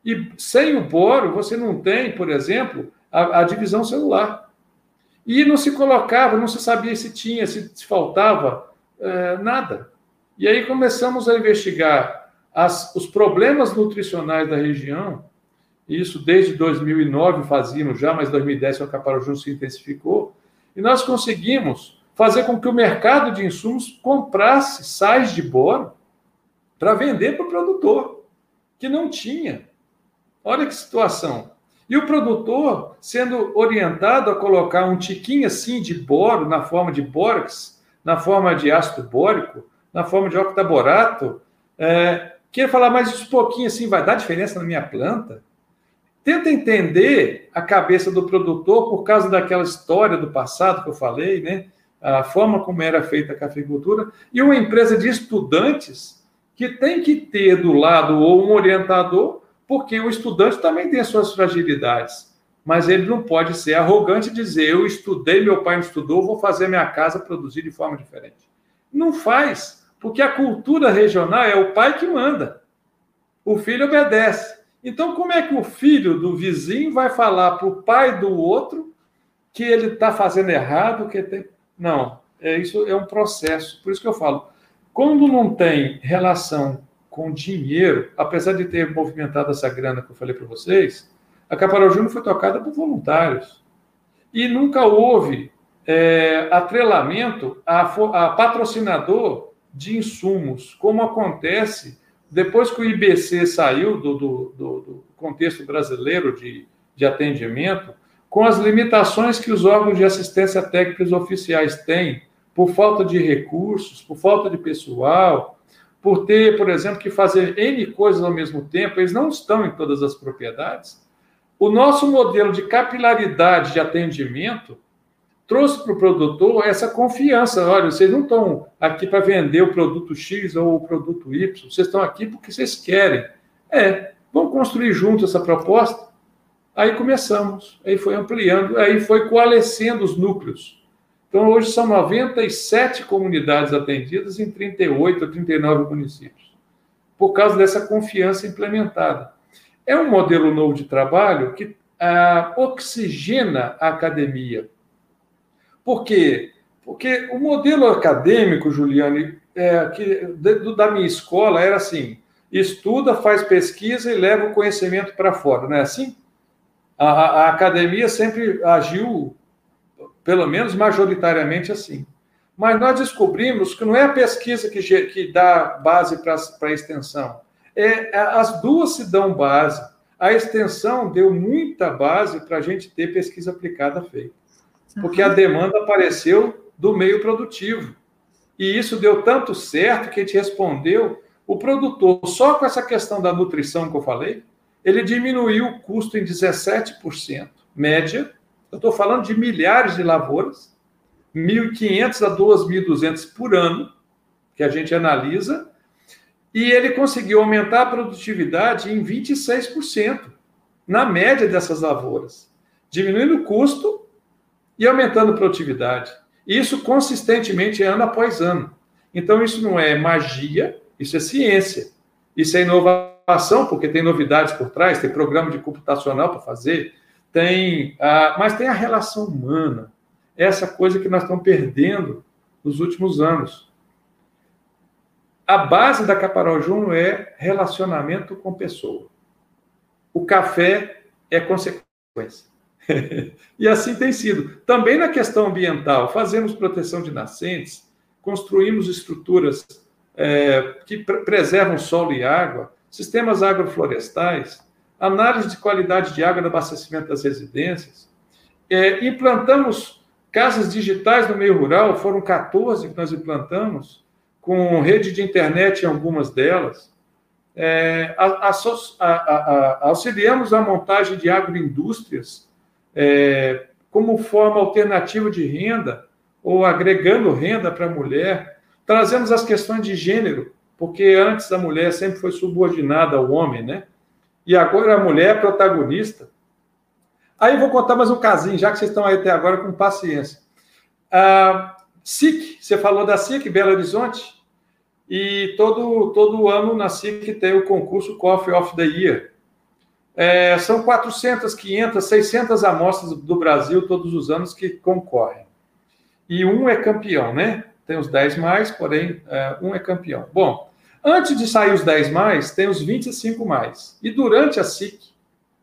E sem o boro, você não tem, por exemplo, a, a divisão celular. E não se colocava, não se sabia se tinha, se, faltava, é, nada. E aí começamos a investigar as, os problemas nutricionais da região, isso desde 2009 fazíamos já, mas 2010 o Caparaju se intensificou, e nós conseguimos fazer com que o mercado de insumos comprasse sais de boro para vender para o produtor, que não tinha. Olha que situação. E o produtor sendo orientado a colocar um tiquinho assim de boro na forma de bórax, na forma de ácido bórico, na forma de octaborato, é, quer falar, mas isso pouquinho assim vai dar diferença na minha planta? Tenta entender a cabeça do produtor por causa daquela história do passado que eu falei, né? A forma como era feita a cafeicultura, e uma empresa de estudantes que tem que ter do lado ou um orientador porque o estudante também tem as suas fragilidades, mas ele não pode ser arrogante e dizer: eu estudei, meu pai não estudou, vou fazer minha casa produzir de forma diferente. Não faz, porque a cultura regional é o pai que manda, o filho obedece. Então, como é que o filho do vizinho vai falar para o pai do outro que ele está fazendo errado? Que tem... Não, é, isso é um processo. Por isso que eu falo, quando não tem relação com dinheiro, apesar de ter movimentado essa grana que eu falei para vocês, a Caparol Júnior foi tocada por voluntários. E nunca houve é, atrelamento a, a patrocinador de insumos, como acontece depois que o IBC saiu do, do, do, do contexto brasileiro de, de atendimento, com as limitações que os órgãos de assistência técnicos oficiais têm, por falta de recursos, por falta de pessoal, por ter, por exemplo, que fazer N coisas ao mesmo tempo, eles não estão em todas as propriedades. O nosso modelo de capilaridade de atendimento trouxe para o produtor essa confiança. Olha, vocês não estão aqui para vender o produto X ou o produto Y, vocês estão aqui porque vocês querem. É, vamos construir junto essa proposta? Aí começamos, aí foi ampliando, aí foi coalescendo os núcleos. Então, hoje são 97 comunidades atendidas em 38 ou 39 municípios, por causa dessa confiança implementada. É um modelo novo de trabalho que ah, oxigena a academia. Por quê? Porque o modelo acadêmico, Juliane, é, que, da minha escola era assim: estuda, faz pesquisa e leva o conhecimento para fora, não é assim? A, a, a academia sempre agiu pelo menos majoritariamente assim. Mas nós descobrimos que não é a pesquisa que, que dá base para a extensão, é, é, as duas se dão base. A extensão deu muita base para a gente ter pesquisa aplicada feita, porque a demanda apareceu do meio produtivo. E isso deu tanto certo que a gente respondeu. O produtor, só com essa questão da nutrição que eu falei, ele diminuiu o custo em 17%, média. Eu estou falando de milhares de lavouras, 1.500 a 2.200 por ano, que a gente analisa, e ele conseguiu aumentar a produtividade em 26%, na média dessas lavouras, diminuindo o custo e aumentando a produtividade. Isso consistentemente, ano após ano. Então, isso não é magia, isso é ciência. Isso é inovação, porque tem novidades por trás, tem programa de computacional para fazer, tem, ah, mas tem a relação humana, essa coisa que nós estamos perdendo nos últimos anos. A base da Caparol Júnior é relacionamento com pessoa. O café é consequência. e assim tem sido. Também na questão ambiental, fazemos proteção de nascentes, construímos estruturas é, que pre preservam solo e água, sistemas agroflorestais, análise de qualidade de água no abastecimento das residências, é, implantamos casas digitais no meio rural, foram 14 que nós implantamos, com rede de internet em algumas delas. É, a, a, a, auxiliamos a montagem de agroindústrias é, como forma alternativa de renda ou agregando renda para a mulher. Trazemos as questões de gênero, porque antes a mulher sempre foi subordinada ao homem, né? E agora a mulher é protagonista. Aí vou contar mais um casinho, já que vocês estão aí até agora com paciência. A SIC, você falou da SIC, Belo Horizonte, e todo, todo ano na SIC tem o concurso Coffee of the Year. É, são 400, 500, 600 amostras do Brasil todos os anos que concorrem. E um é campeão, né? Tem os 10 mais, porém, é, um é campeão. Bom, antes de sair os 10 mais, tem os 25 mais. E durante a SIC,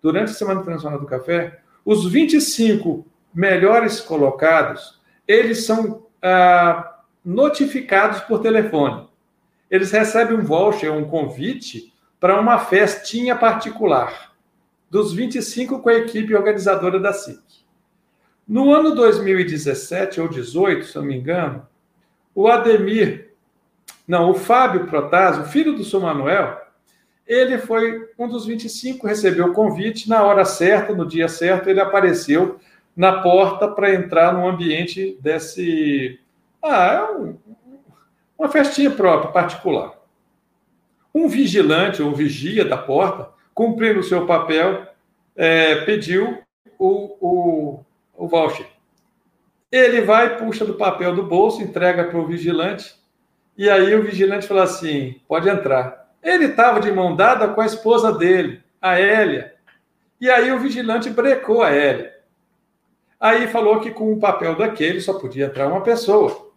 durante a Semana Internacional do Café, os 25 melhores colocados, eles são ah, notificados por telefone. Eles recebem um voucher, um convite para uma festinha particular dos 25 com a equipe organizadora da SIC. No ano 2017 ou 18, se não me engano, o Ademir, não, o Fábio Protásio, filho do São Manuel, ele foi um dos 25, recebeu o convite, na hora certa, no dia certo, ele apareceu na porta para entrar no ambiente desse. Ah, é um, uma festinha própria, particular. Um vigilante ou vigia da porta cumprindo o seu papel, é, pediu o, o, o voucher. Ele vai, puxa do papel do bolso, entrega para o vigilante, e aí o vigilante fala assim: pode entrar. Ele estava de mão dada com a esposa dele, a Hélia. E aí o vigilante brecou a Hélia. Aí falou que com o papel daquele só podia entrar uma pessoa.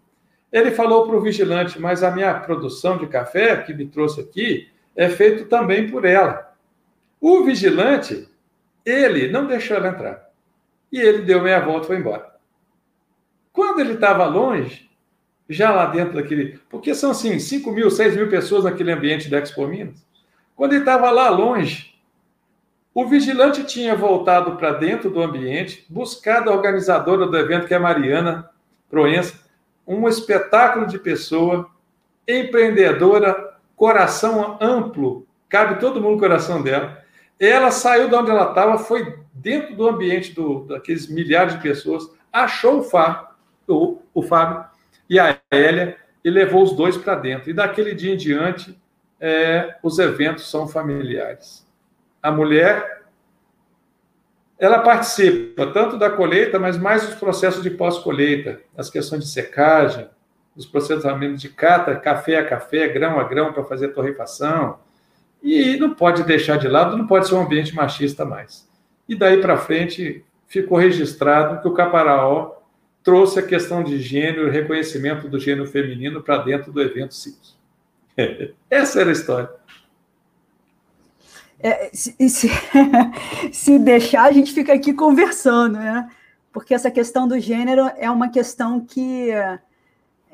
Ele falou para o vigilante, mas a minha produção de café que me trouxe aqui é feito também por ela. O vigilante, ele não deixou ela entrar. E ele deu meia volta e foi embora. Quando ele estava longe, já lá dentro daquele. Porque são assim, 5 mil, 6 mil pessoas naquele ambiente da Expo Minas. Quando ele estava lá longe, o vigilante tinha voltado para dentro do ambiente, buscado a organizadora do evento, que é a Mariana Proença, um espetáculo de pessoa, empreendedora, coração amplo, cabe todo mundo no coração dela. Ela saiu de onde ela estava, foi dentro do ambiente do, daqueles milhares de pessoas, achou o Fábio, o, o Fábio e a Hélia e levou os dois para dentro. E daquele dia em diante, é, os eventos são familiares. A mulher, ela participa tanto da colheita, mas mais dos processos de pós-colheita, as questões de secagem, os processamentos de cata, café a café, grão a grão para fazer torrefação, e não pode deixar de lado, não pode ser um ambiente machista mais. E daí para frente ficou registrado que o Caparaó trouxe a questão de gênero, reconhecimento do gênero feminino para dentro do evento SIC. Essa era a história. É, se, se, se, deixar, a gente fica aqui conversando, né? porque essa questão do gênero é uma questão que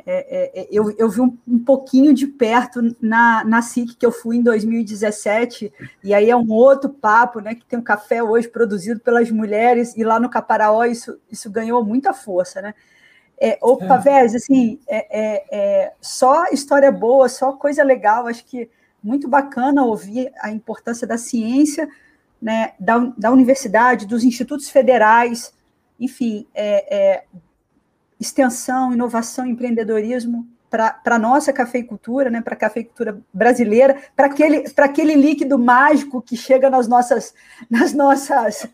é, é, é, eu, eu vi um, um, pouquinho de perto na, na SIC que eu fui em 2017, e aí é um outro papo, né? Que tem um café hoje produzido pelas mulheres, e lá no Caparaó isso, isso ganhou muita força, né? É, opa, é. assim, é, é, é, só história boa, só coisa legal, acho que muito bacana ouvir a importância da ciência, né, da, da universidade, dos institutos federais, enfim, é, extensão, inovação, empreendedorismo para a nossa cafeicultura, né, para a cafeicultura brasileira, para aquele, aquele líquido mágico que chega nas nossas, nas nossas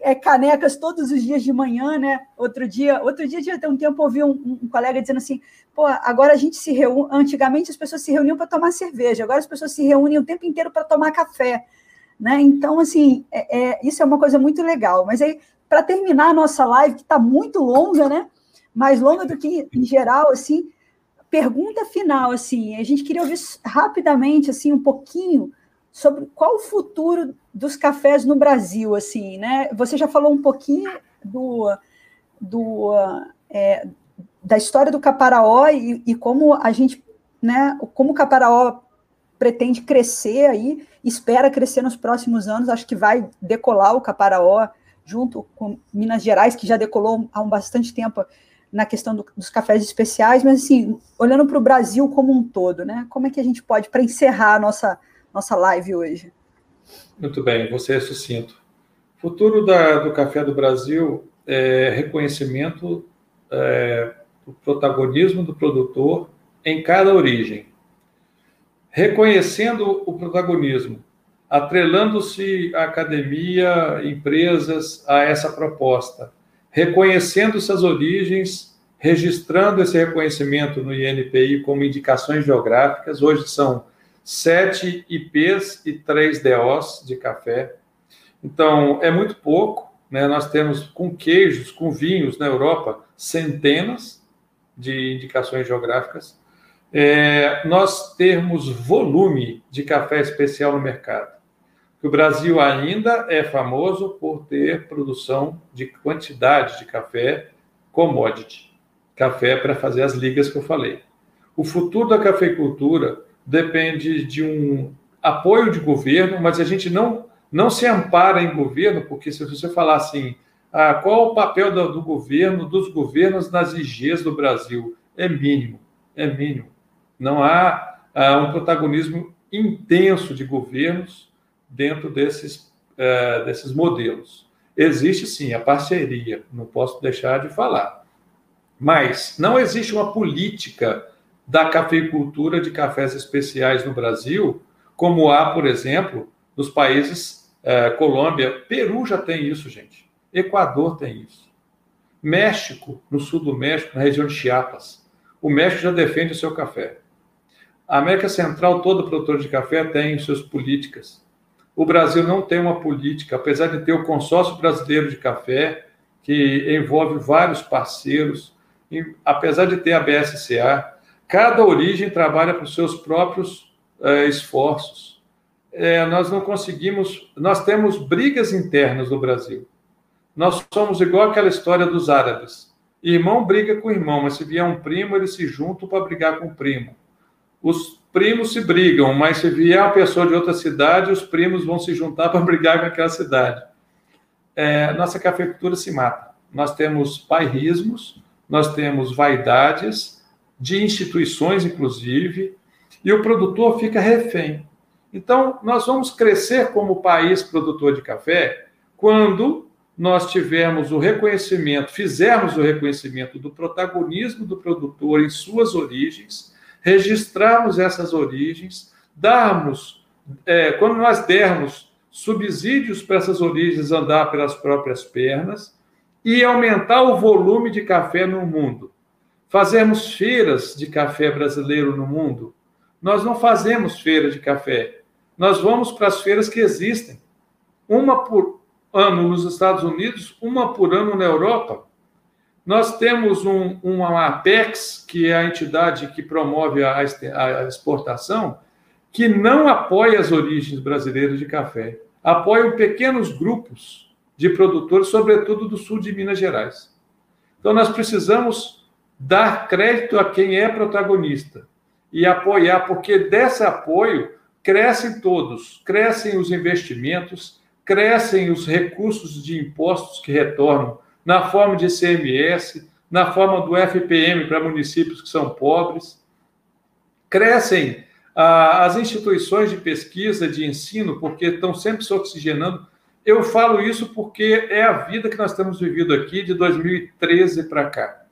é, canecas todos os dias de manhã, né? Outro dia, outro dia, já tem um tempo, ouvi um, um, colega dizendo assim: pô, agora a gente se reúne. Antigamente as pessoas se reuniam para tomar cerveja, agora as pessoas se reúnem o tempo inteiro para tomar café. Né? Então, assim, é, é, isso é uma coisa muito legal. Mas aí, para terminar a nossa live, que está muito longa, né? Mais longa do que em geral, assim, pergunta final, assim, a gente queria ouvir rapidamente, assim, um pouquinho sobre qual o futuro dos cafés no Brasil, assim, né? Você já falou um pouquinho do, do é, da história do Caparaó e, e, como a gente, né? Como o Caparaó pretende crescer aí, espera crescer nos próximos anos. Acho que vai decolar o Caparaó junto com Minas Gerais, que já decolou há um bastante tempo na questão do, dos cafés especiais, mas assim, olhando para o Brasil como um todo, né? Como é que a gente pode, para encerrar a nossa nossa live hoje. Muito bem, você é sucinto. Futuro da, do Café do Brasil é reconhecimento é, do protagonismo do produtor em cada origem. Reconhecendo o protagonismo, atrelando-se a academia, empresas a essa proposta, reconhecendo essas origens, registrando esse reconhecimento no INPI como indicações geográficas. Hoje são sete IPs e três DOs de café. Então, é muito pouco. Né? Nós temos com queijos, com vinhos na Europa, centenas de indicações geográficas. É, nós termos volume de café especial no mercado. O Brasil ainda é famoso por ter produção de quantidade de café commodity, café para fazer as ligas que eu falei. O futuro da cafeicultura depende de um apoio de governo, mas a gente não, não se ampara em governo, porque se você falar assim, ah, qual o papel do, do governo, dos governos nas IGs do Brasil? É mínimo, é mínimo. Não há ah, um protagonismo intenso de governos dentro desses, ah, desses modelos. Existe sim a parceria, não posso deixar de falar. Mas não existe uma política da cafeicultura de cafés especiais no Brasil, como há, por exemplo, nos países eh, Colômbia, Peru já tem isso, gente. Equador tem isso. México, no sul do México, na região de Chiapas. O México já defende o seu café. A América Central, todo produtor de café tem suas políticas. O Brasil não tem uma política, apesar de ter o consórcio brasileiro de café, que envolve vários parceiros, apesar de ter a BSCA, Cada origem trabalha para os seus próprios é, esforços. É, nós não conseguimos. Nós temos brigas internas no Brasil. Nós somos igual aquela história dos árabes. Irmão briga com irmão, mas se vier um primo, eles se juntam para brigar com o primo. Os primos se brigam, mas se vier uma pessoa de outra cidade, os primos vão se juntar para brigar com aquela cidade. É, nossa cafeicultura se mata. Nós temos bairrismos, nós temos vaidades, de instituições, inclusive, e o produtor fica refém. Então, nós vamos crescer como país produtor de café quando nós tivermos o reconhecimento, fizermos o reconhecimento do protagonismo do produtor em suas origens, registrarmos essas origens, darmos, é, quando nós dermos subsídios para essas origens andar pelas próprias pernas e aumentar o volume de café no mundo. Fazemos feiras de café brasileiro no mundo. Nós não fazemos feira de café. Nós vamos para as feiras que existem. Uma por ano nos Estados Unidos, uma por ano na Europa. Nós temos um, uma Apex, que é a entidade que promove a, a exportação, que não apoia as origens brasileiras de café. Apoiam pequenos grupos de produtores, sobretudo do sul de Minas Gerais. Então, nós precisamos dar crédito a quem é protagonista e apoiar, porque desse apoio crescem todos, crescem os investimentos, crescem os recursos de impostos que retornam na forma de CMS, na forma do FPM para municípios que são pobres, crescem ah, as instituições de pesquisa, de ensino, porque estão sempre se oxigenando. Eu falo isso porque é a vida que nós temos vivido aqui de 2013 para cá.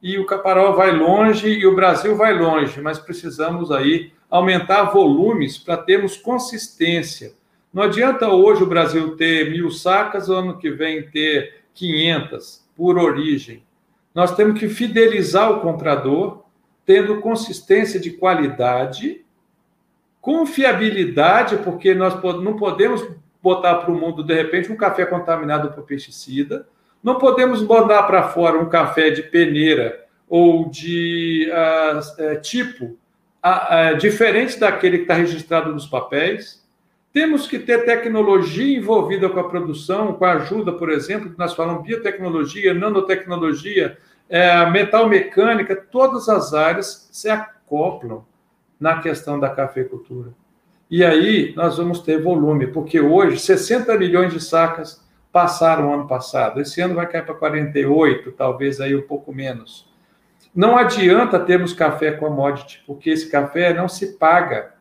E o Caparol vai longe e o Brasil vai longe, mas precisamos aí aumentar volumes para termos consistência. Não adianta hoje o Brasil ter mil sacas, o ano que vem ter 500 por origem. Nós temos que fidelizar o comprador, tendo consistência de qualidade, confiabilidade, porque nós não podemos botar para o mundo, de repente, um café contaminado por pesticida, não podemos botar para fora um café de peneira ou de uh, tipo uh, diferente daquele que está registrado nos papéis. Temos que ter tecnologia envolvida com a produção, com a ajuda, por exemplo, que nós falamos biotecnologia, nanotecnologia, é, metal mecânica, todas as áreas se acoplam na questão da cafeicultura. E aí nós vamos ter volume, porque hoje 60 milhões de sacas passaram ano passado. Esse ano vai cair para 48, talvez aí um pouco menos. Não adianta termos café commodity, porque esse café não se paga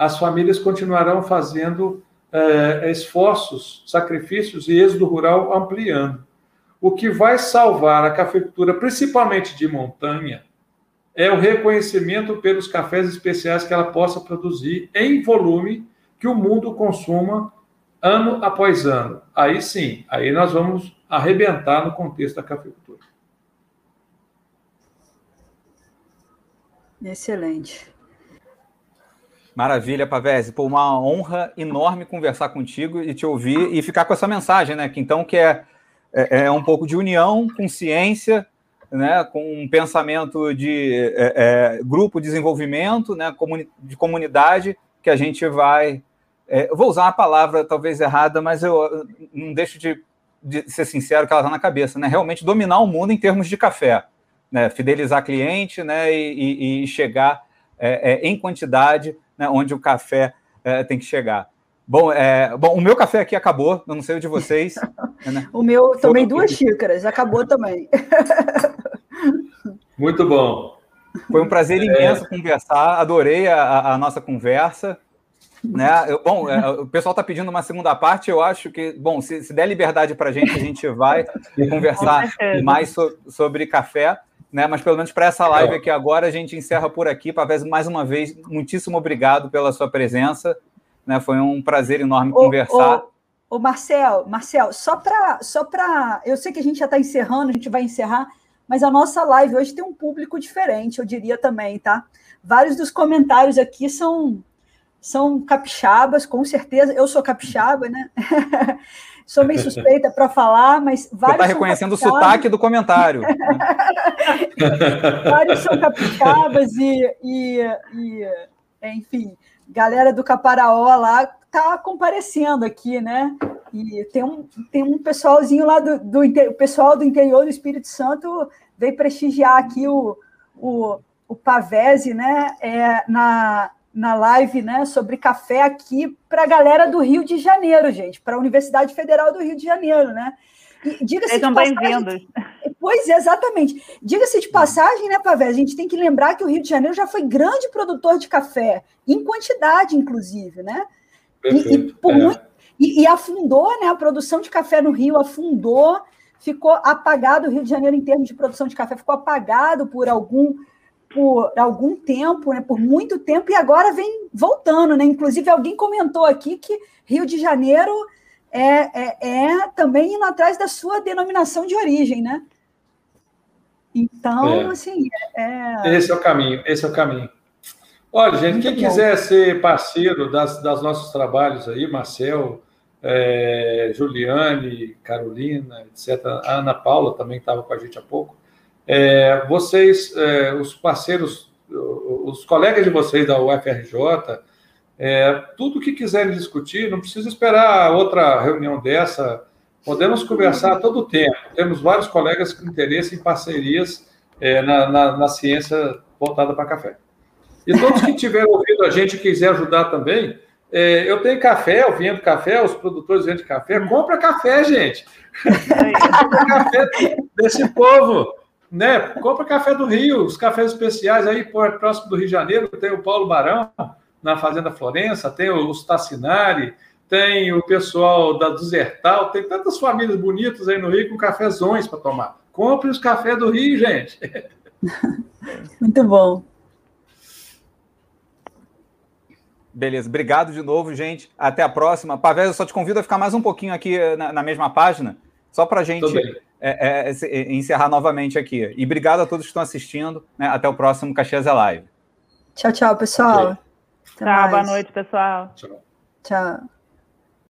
as famílias continuarão fazendo é, esforços, sacrifícios e êxodo rural ampliando. O que vai salvar a cafeicultura, principalmente de montanha, é o reconhecimento pelos cafés especiais que ela possa produzir em volume que o mundo consuma ano após ano. Aí sim, aí nós vamos arrebentar no contexto da cafeicultura. Excelente. Maravilha, Pavese. Pô, uma honra enorme conversar contigo e te ouvir e ficar com essa mensagem, né? Que então que é, é, é um pouco de união, consciência, né? Com um pensamento de é, é, grupo, desenvolvimento, né? Comuni de comunidade que a gente vai. É, vou usar uma palavra talvez errada, mas eu não deixo de, de ser sincero que ela está na cabeça, né? Realmente dominar o mundo em termos de café, né? Fidelizar cliente, né? E, e, e chegar é, é, em quantidade né, onde o café é, tem que chegar. Bom, é, bom, o meu café aqui acabou, eu não sei o de vocês. Né? o meu, tomei duas xícaras, acabou também. Muito bom. Foi um prazer é. imenso é... conversar, adorei a, a, nossa conversa. Né? Eu, bom, é, o pessoal está pedindo uma segunda parte, eu acho que, bom, se, se der liberdade para a gente, a gente vai conversar mais so, sobre café né? Mas pelo menos para essa live aqui agora a gente encerra por aqui. Pavés, mais uma vez, muitíssimo obrigado pela sua presença. Né? Foi um prazer enorme conversar. Ô, Marcel, Marcel, só para. Só pra, eu sei que a gente já está encerrando, a gente vai encerrar, mas a nossa live hoje tem um público diferente, eu diria também, tá? Vários dos comentários aqui são são capixabas, com certeza. Eu sou capixaba, né? Sou meio suspeita para falar, mas vários. Você está reconhecendo o sotaque do comentário. vários são capixabas e, e, e, enfim, galera do Caparaó lá tá comparecendo aqui, né? E tem um, tem um pessoalzinho lá do, do o pessoal do interior do Espírito Santo veio prestigiar aqui o, o, o Pavese, né? É, na, na live né, sobre café aqui para a galera do Rio de Janeiro, gente, para a Universidade Federal do Rio de Janeiro, né? diga-se Sejam bem-vindos. Pois é, exatamente. Diga-se de passagem, né, Pavé? A gente tem que lembrar que o Rio de Janeiro já foi grande produtor de café, em quantidade, inclusive, né? E, e, é. muito, e, e, afundou, né? A produção de café no Rio afundou, ficou apagado. O Rio de Janeiro, em termos de produção de café, ficou apagado por algum por algum tempo, né, por muito tempo, e agora vem voltando. Né? Inclusive, alguém comentou aqui que Rio de Janeiro é, é, é também indo atrás da sua denominação de origem, né? Então, é. assim. É... Esse é o caminho, esse é o caminho. Olha, gente, muito quem bom. quiser ser parceiro das, das nossos trabalhos aí, Marcel, é, Juliane, Carolina, etc. A Ana Paula também estava com a gente há pouco. É, vocês, é, os parceiros, os colegas de vocês da UFRJ, é, tudo que quiserem discutir, não precisa esperar outra reunião dessa. Podemos conversar todo o tempo. Temos vários colegas com interesse em parcerias é, na, na, na, ciência voltada para café. E todos que tiverem ouvido a gente e quiser ajudar também, é, eu tenho café, eu vendo café, os produtores vendem café. Compra café, gente. Compra café desse povo. Né? Compra café do Rio, os cafés especiais aí próximo do Rio de Janeiro, tem o Paulo Barão, na Fazenda Florença, tem os Tassinari, tem o pessoal da Desertal, tem tantas famílias bonitas aí no Rio com cafezões para tomar. Compre os cafés do Rio, gente. Muito bom. Beleza, obrigado de novo, gente. Até a próxima. Pavel, eu só te convido a ficar mais um pouquinho aqui na, na mesma página, só para a gente é, é, é, encerrar novamente aqui. E obrigado a todos que estão assistindo. Né? Até o próximo Caxias é Live. Tchau, tchau, pessoal. Okay. Tchau, boa noite, pessoal. Tchau. Tchau.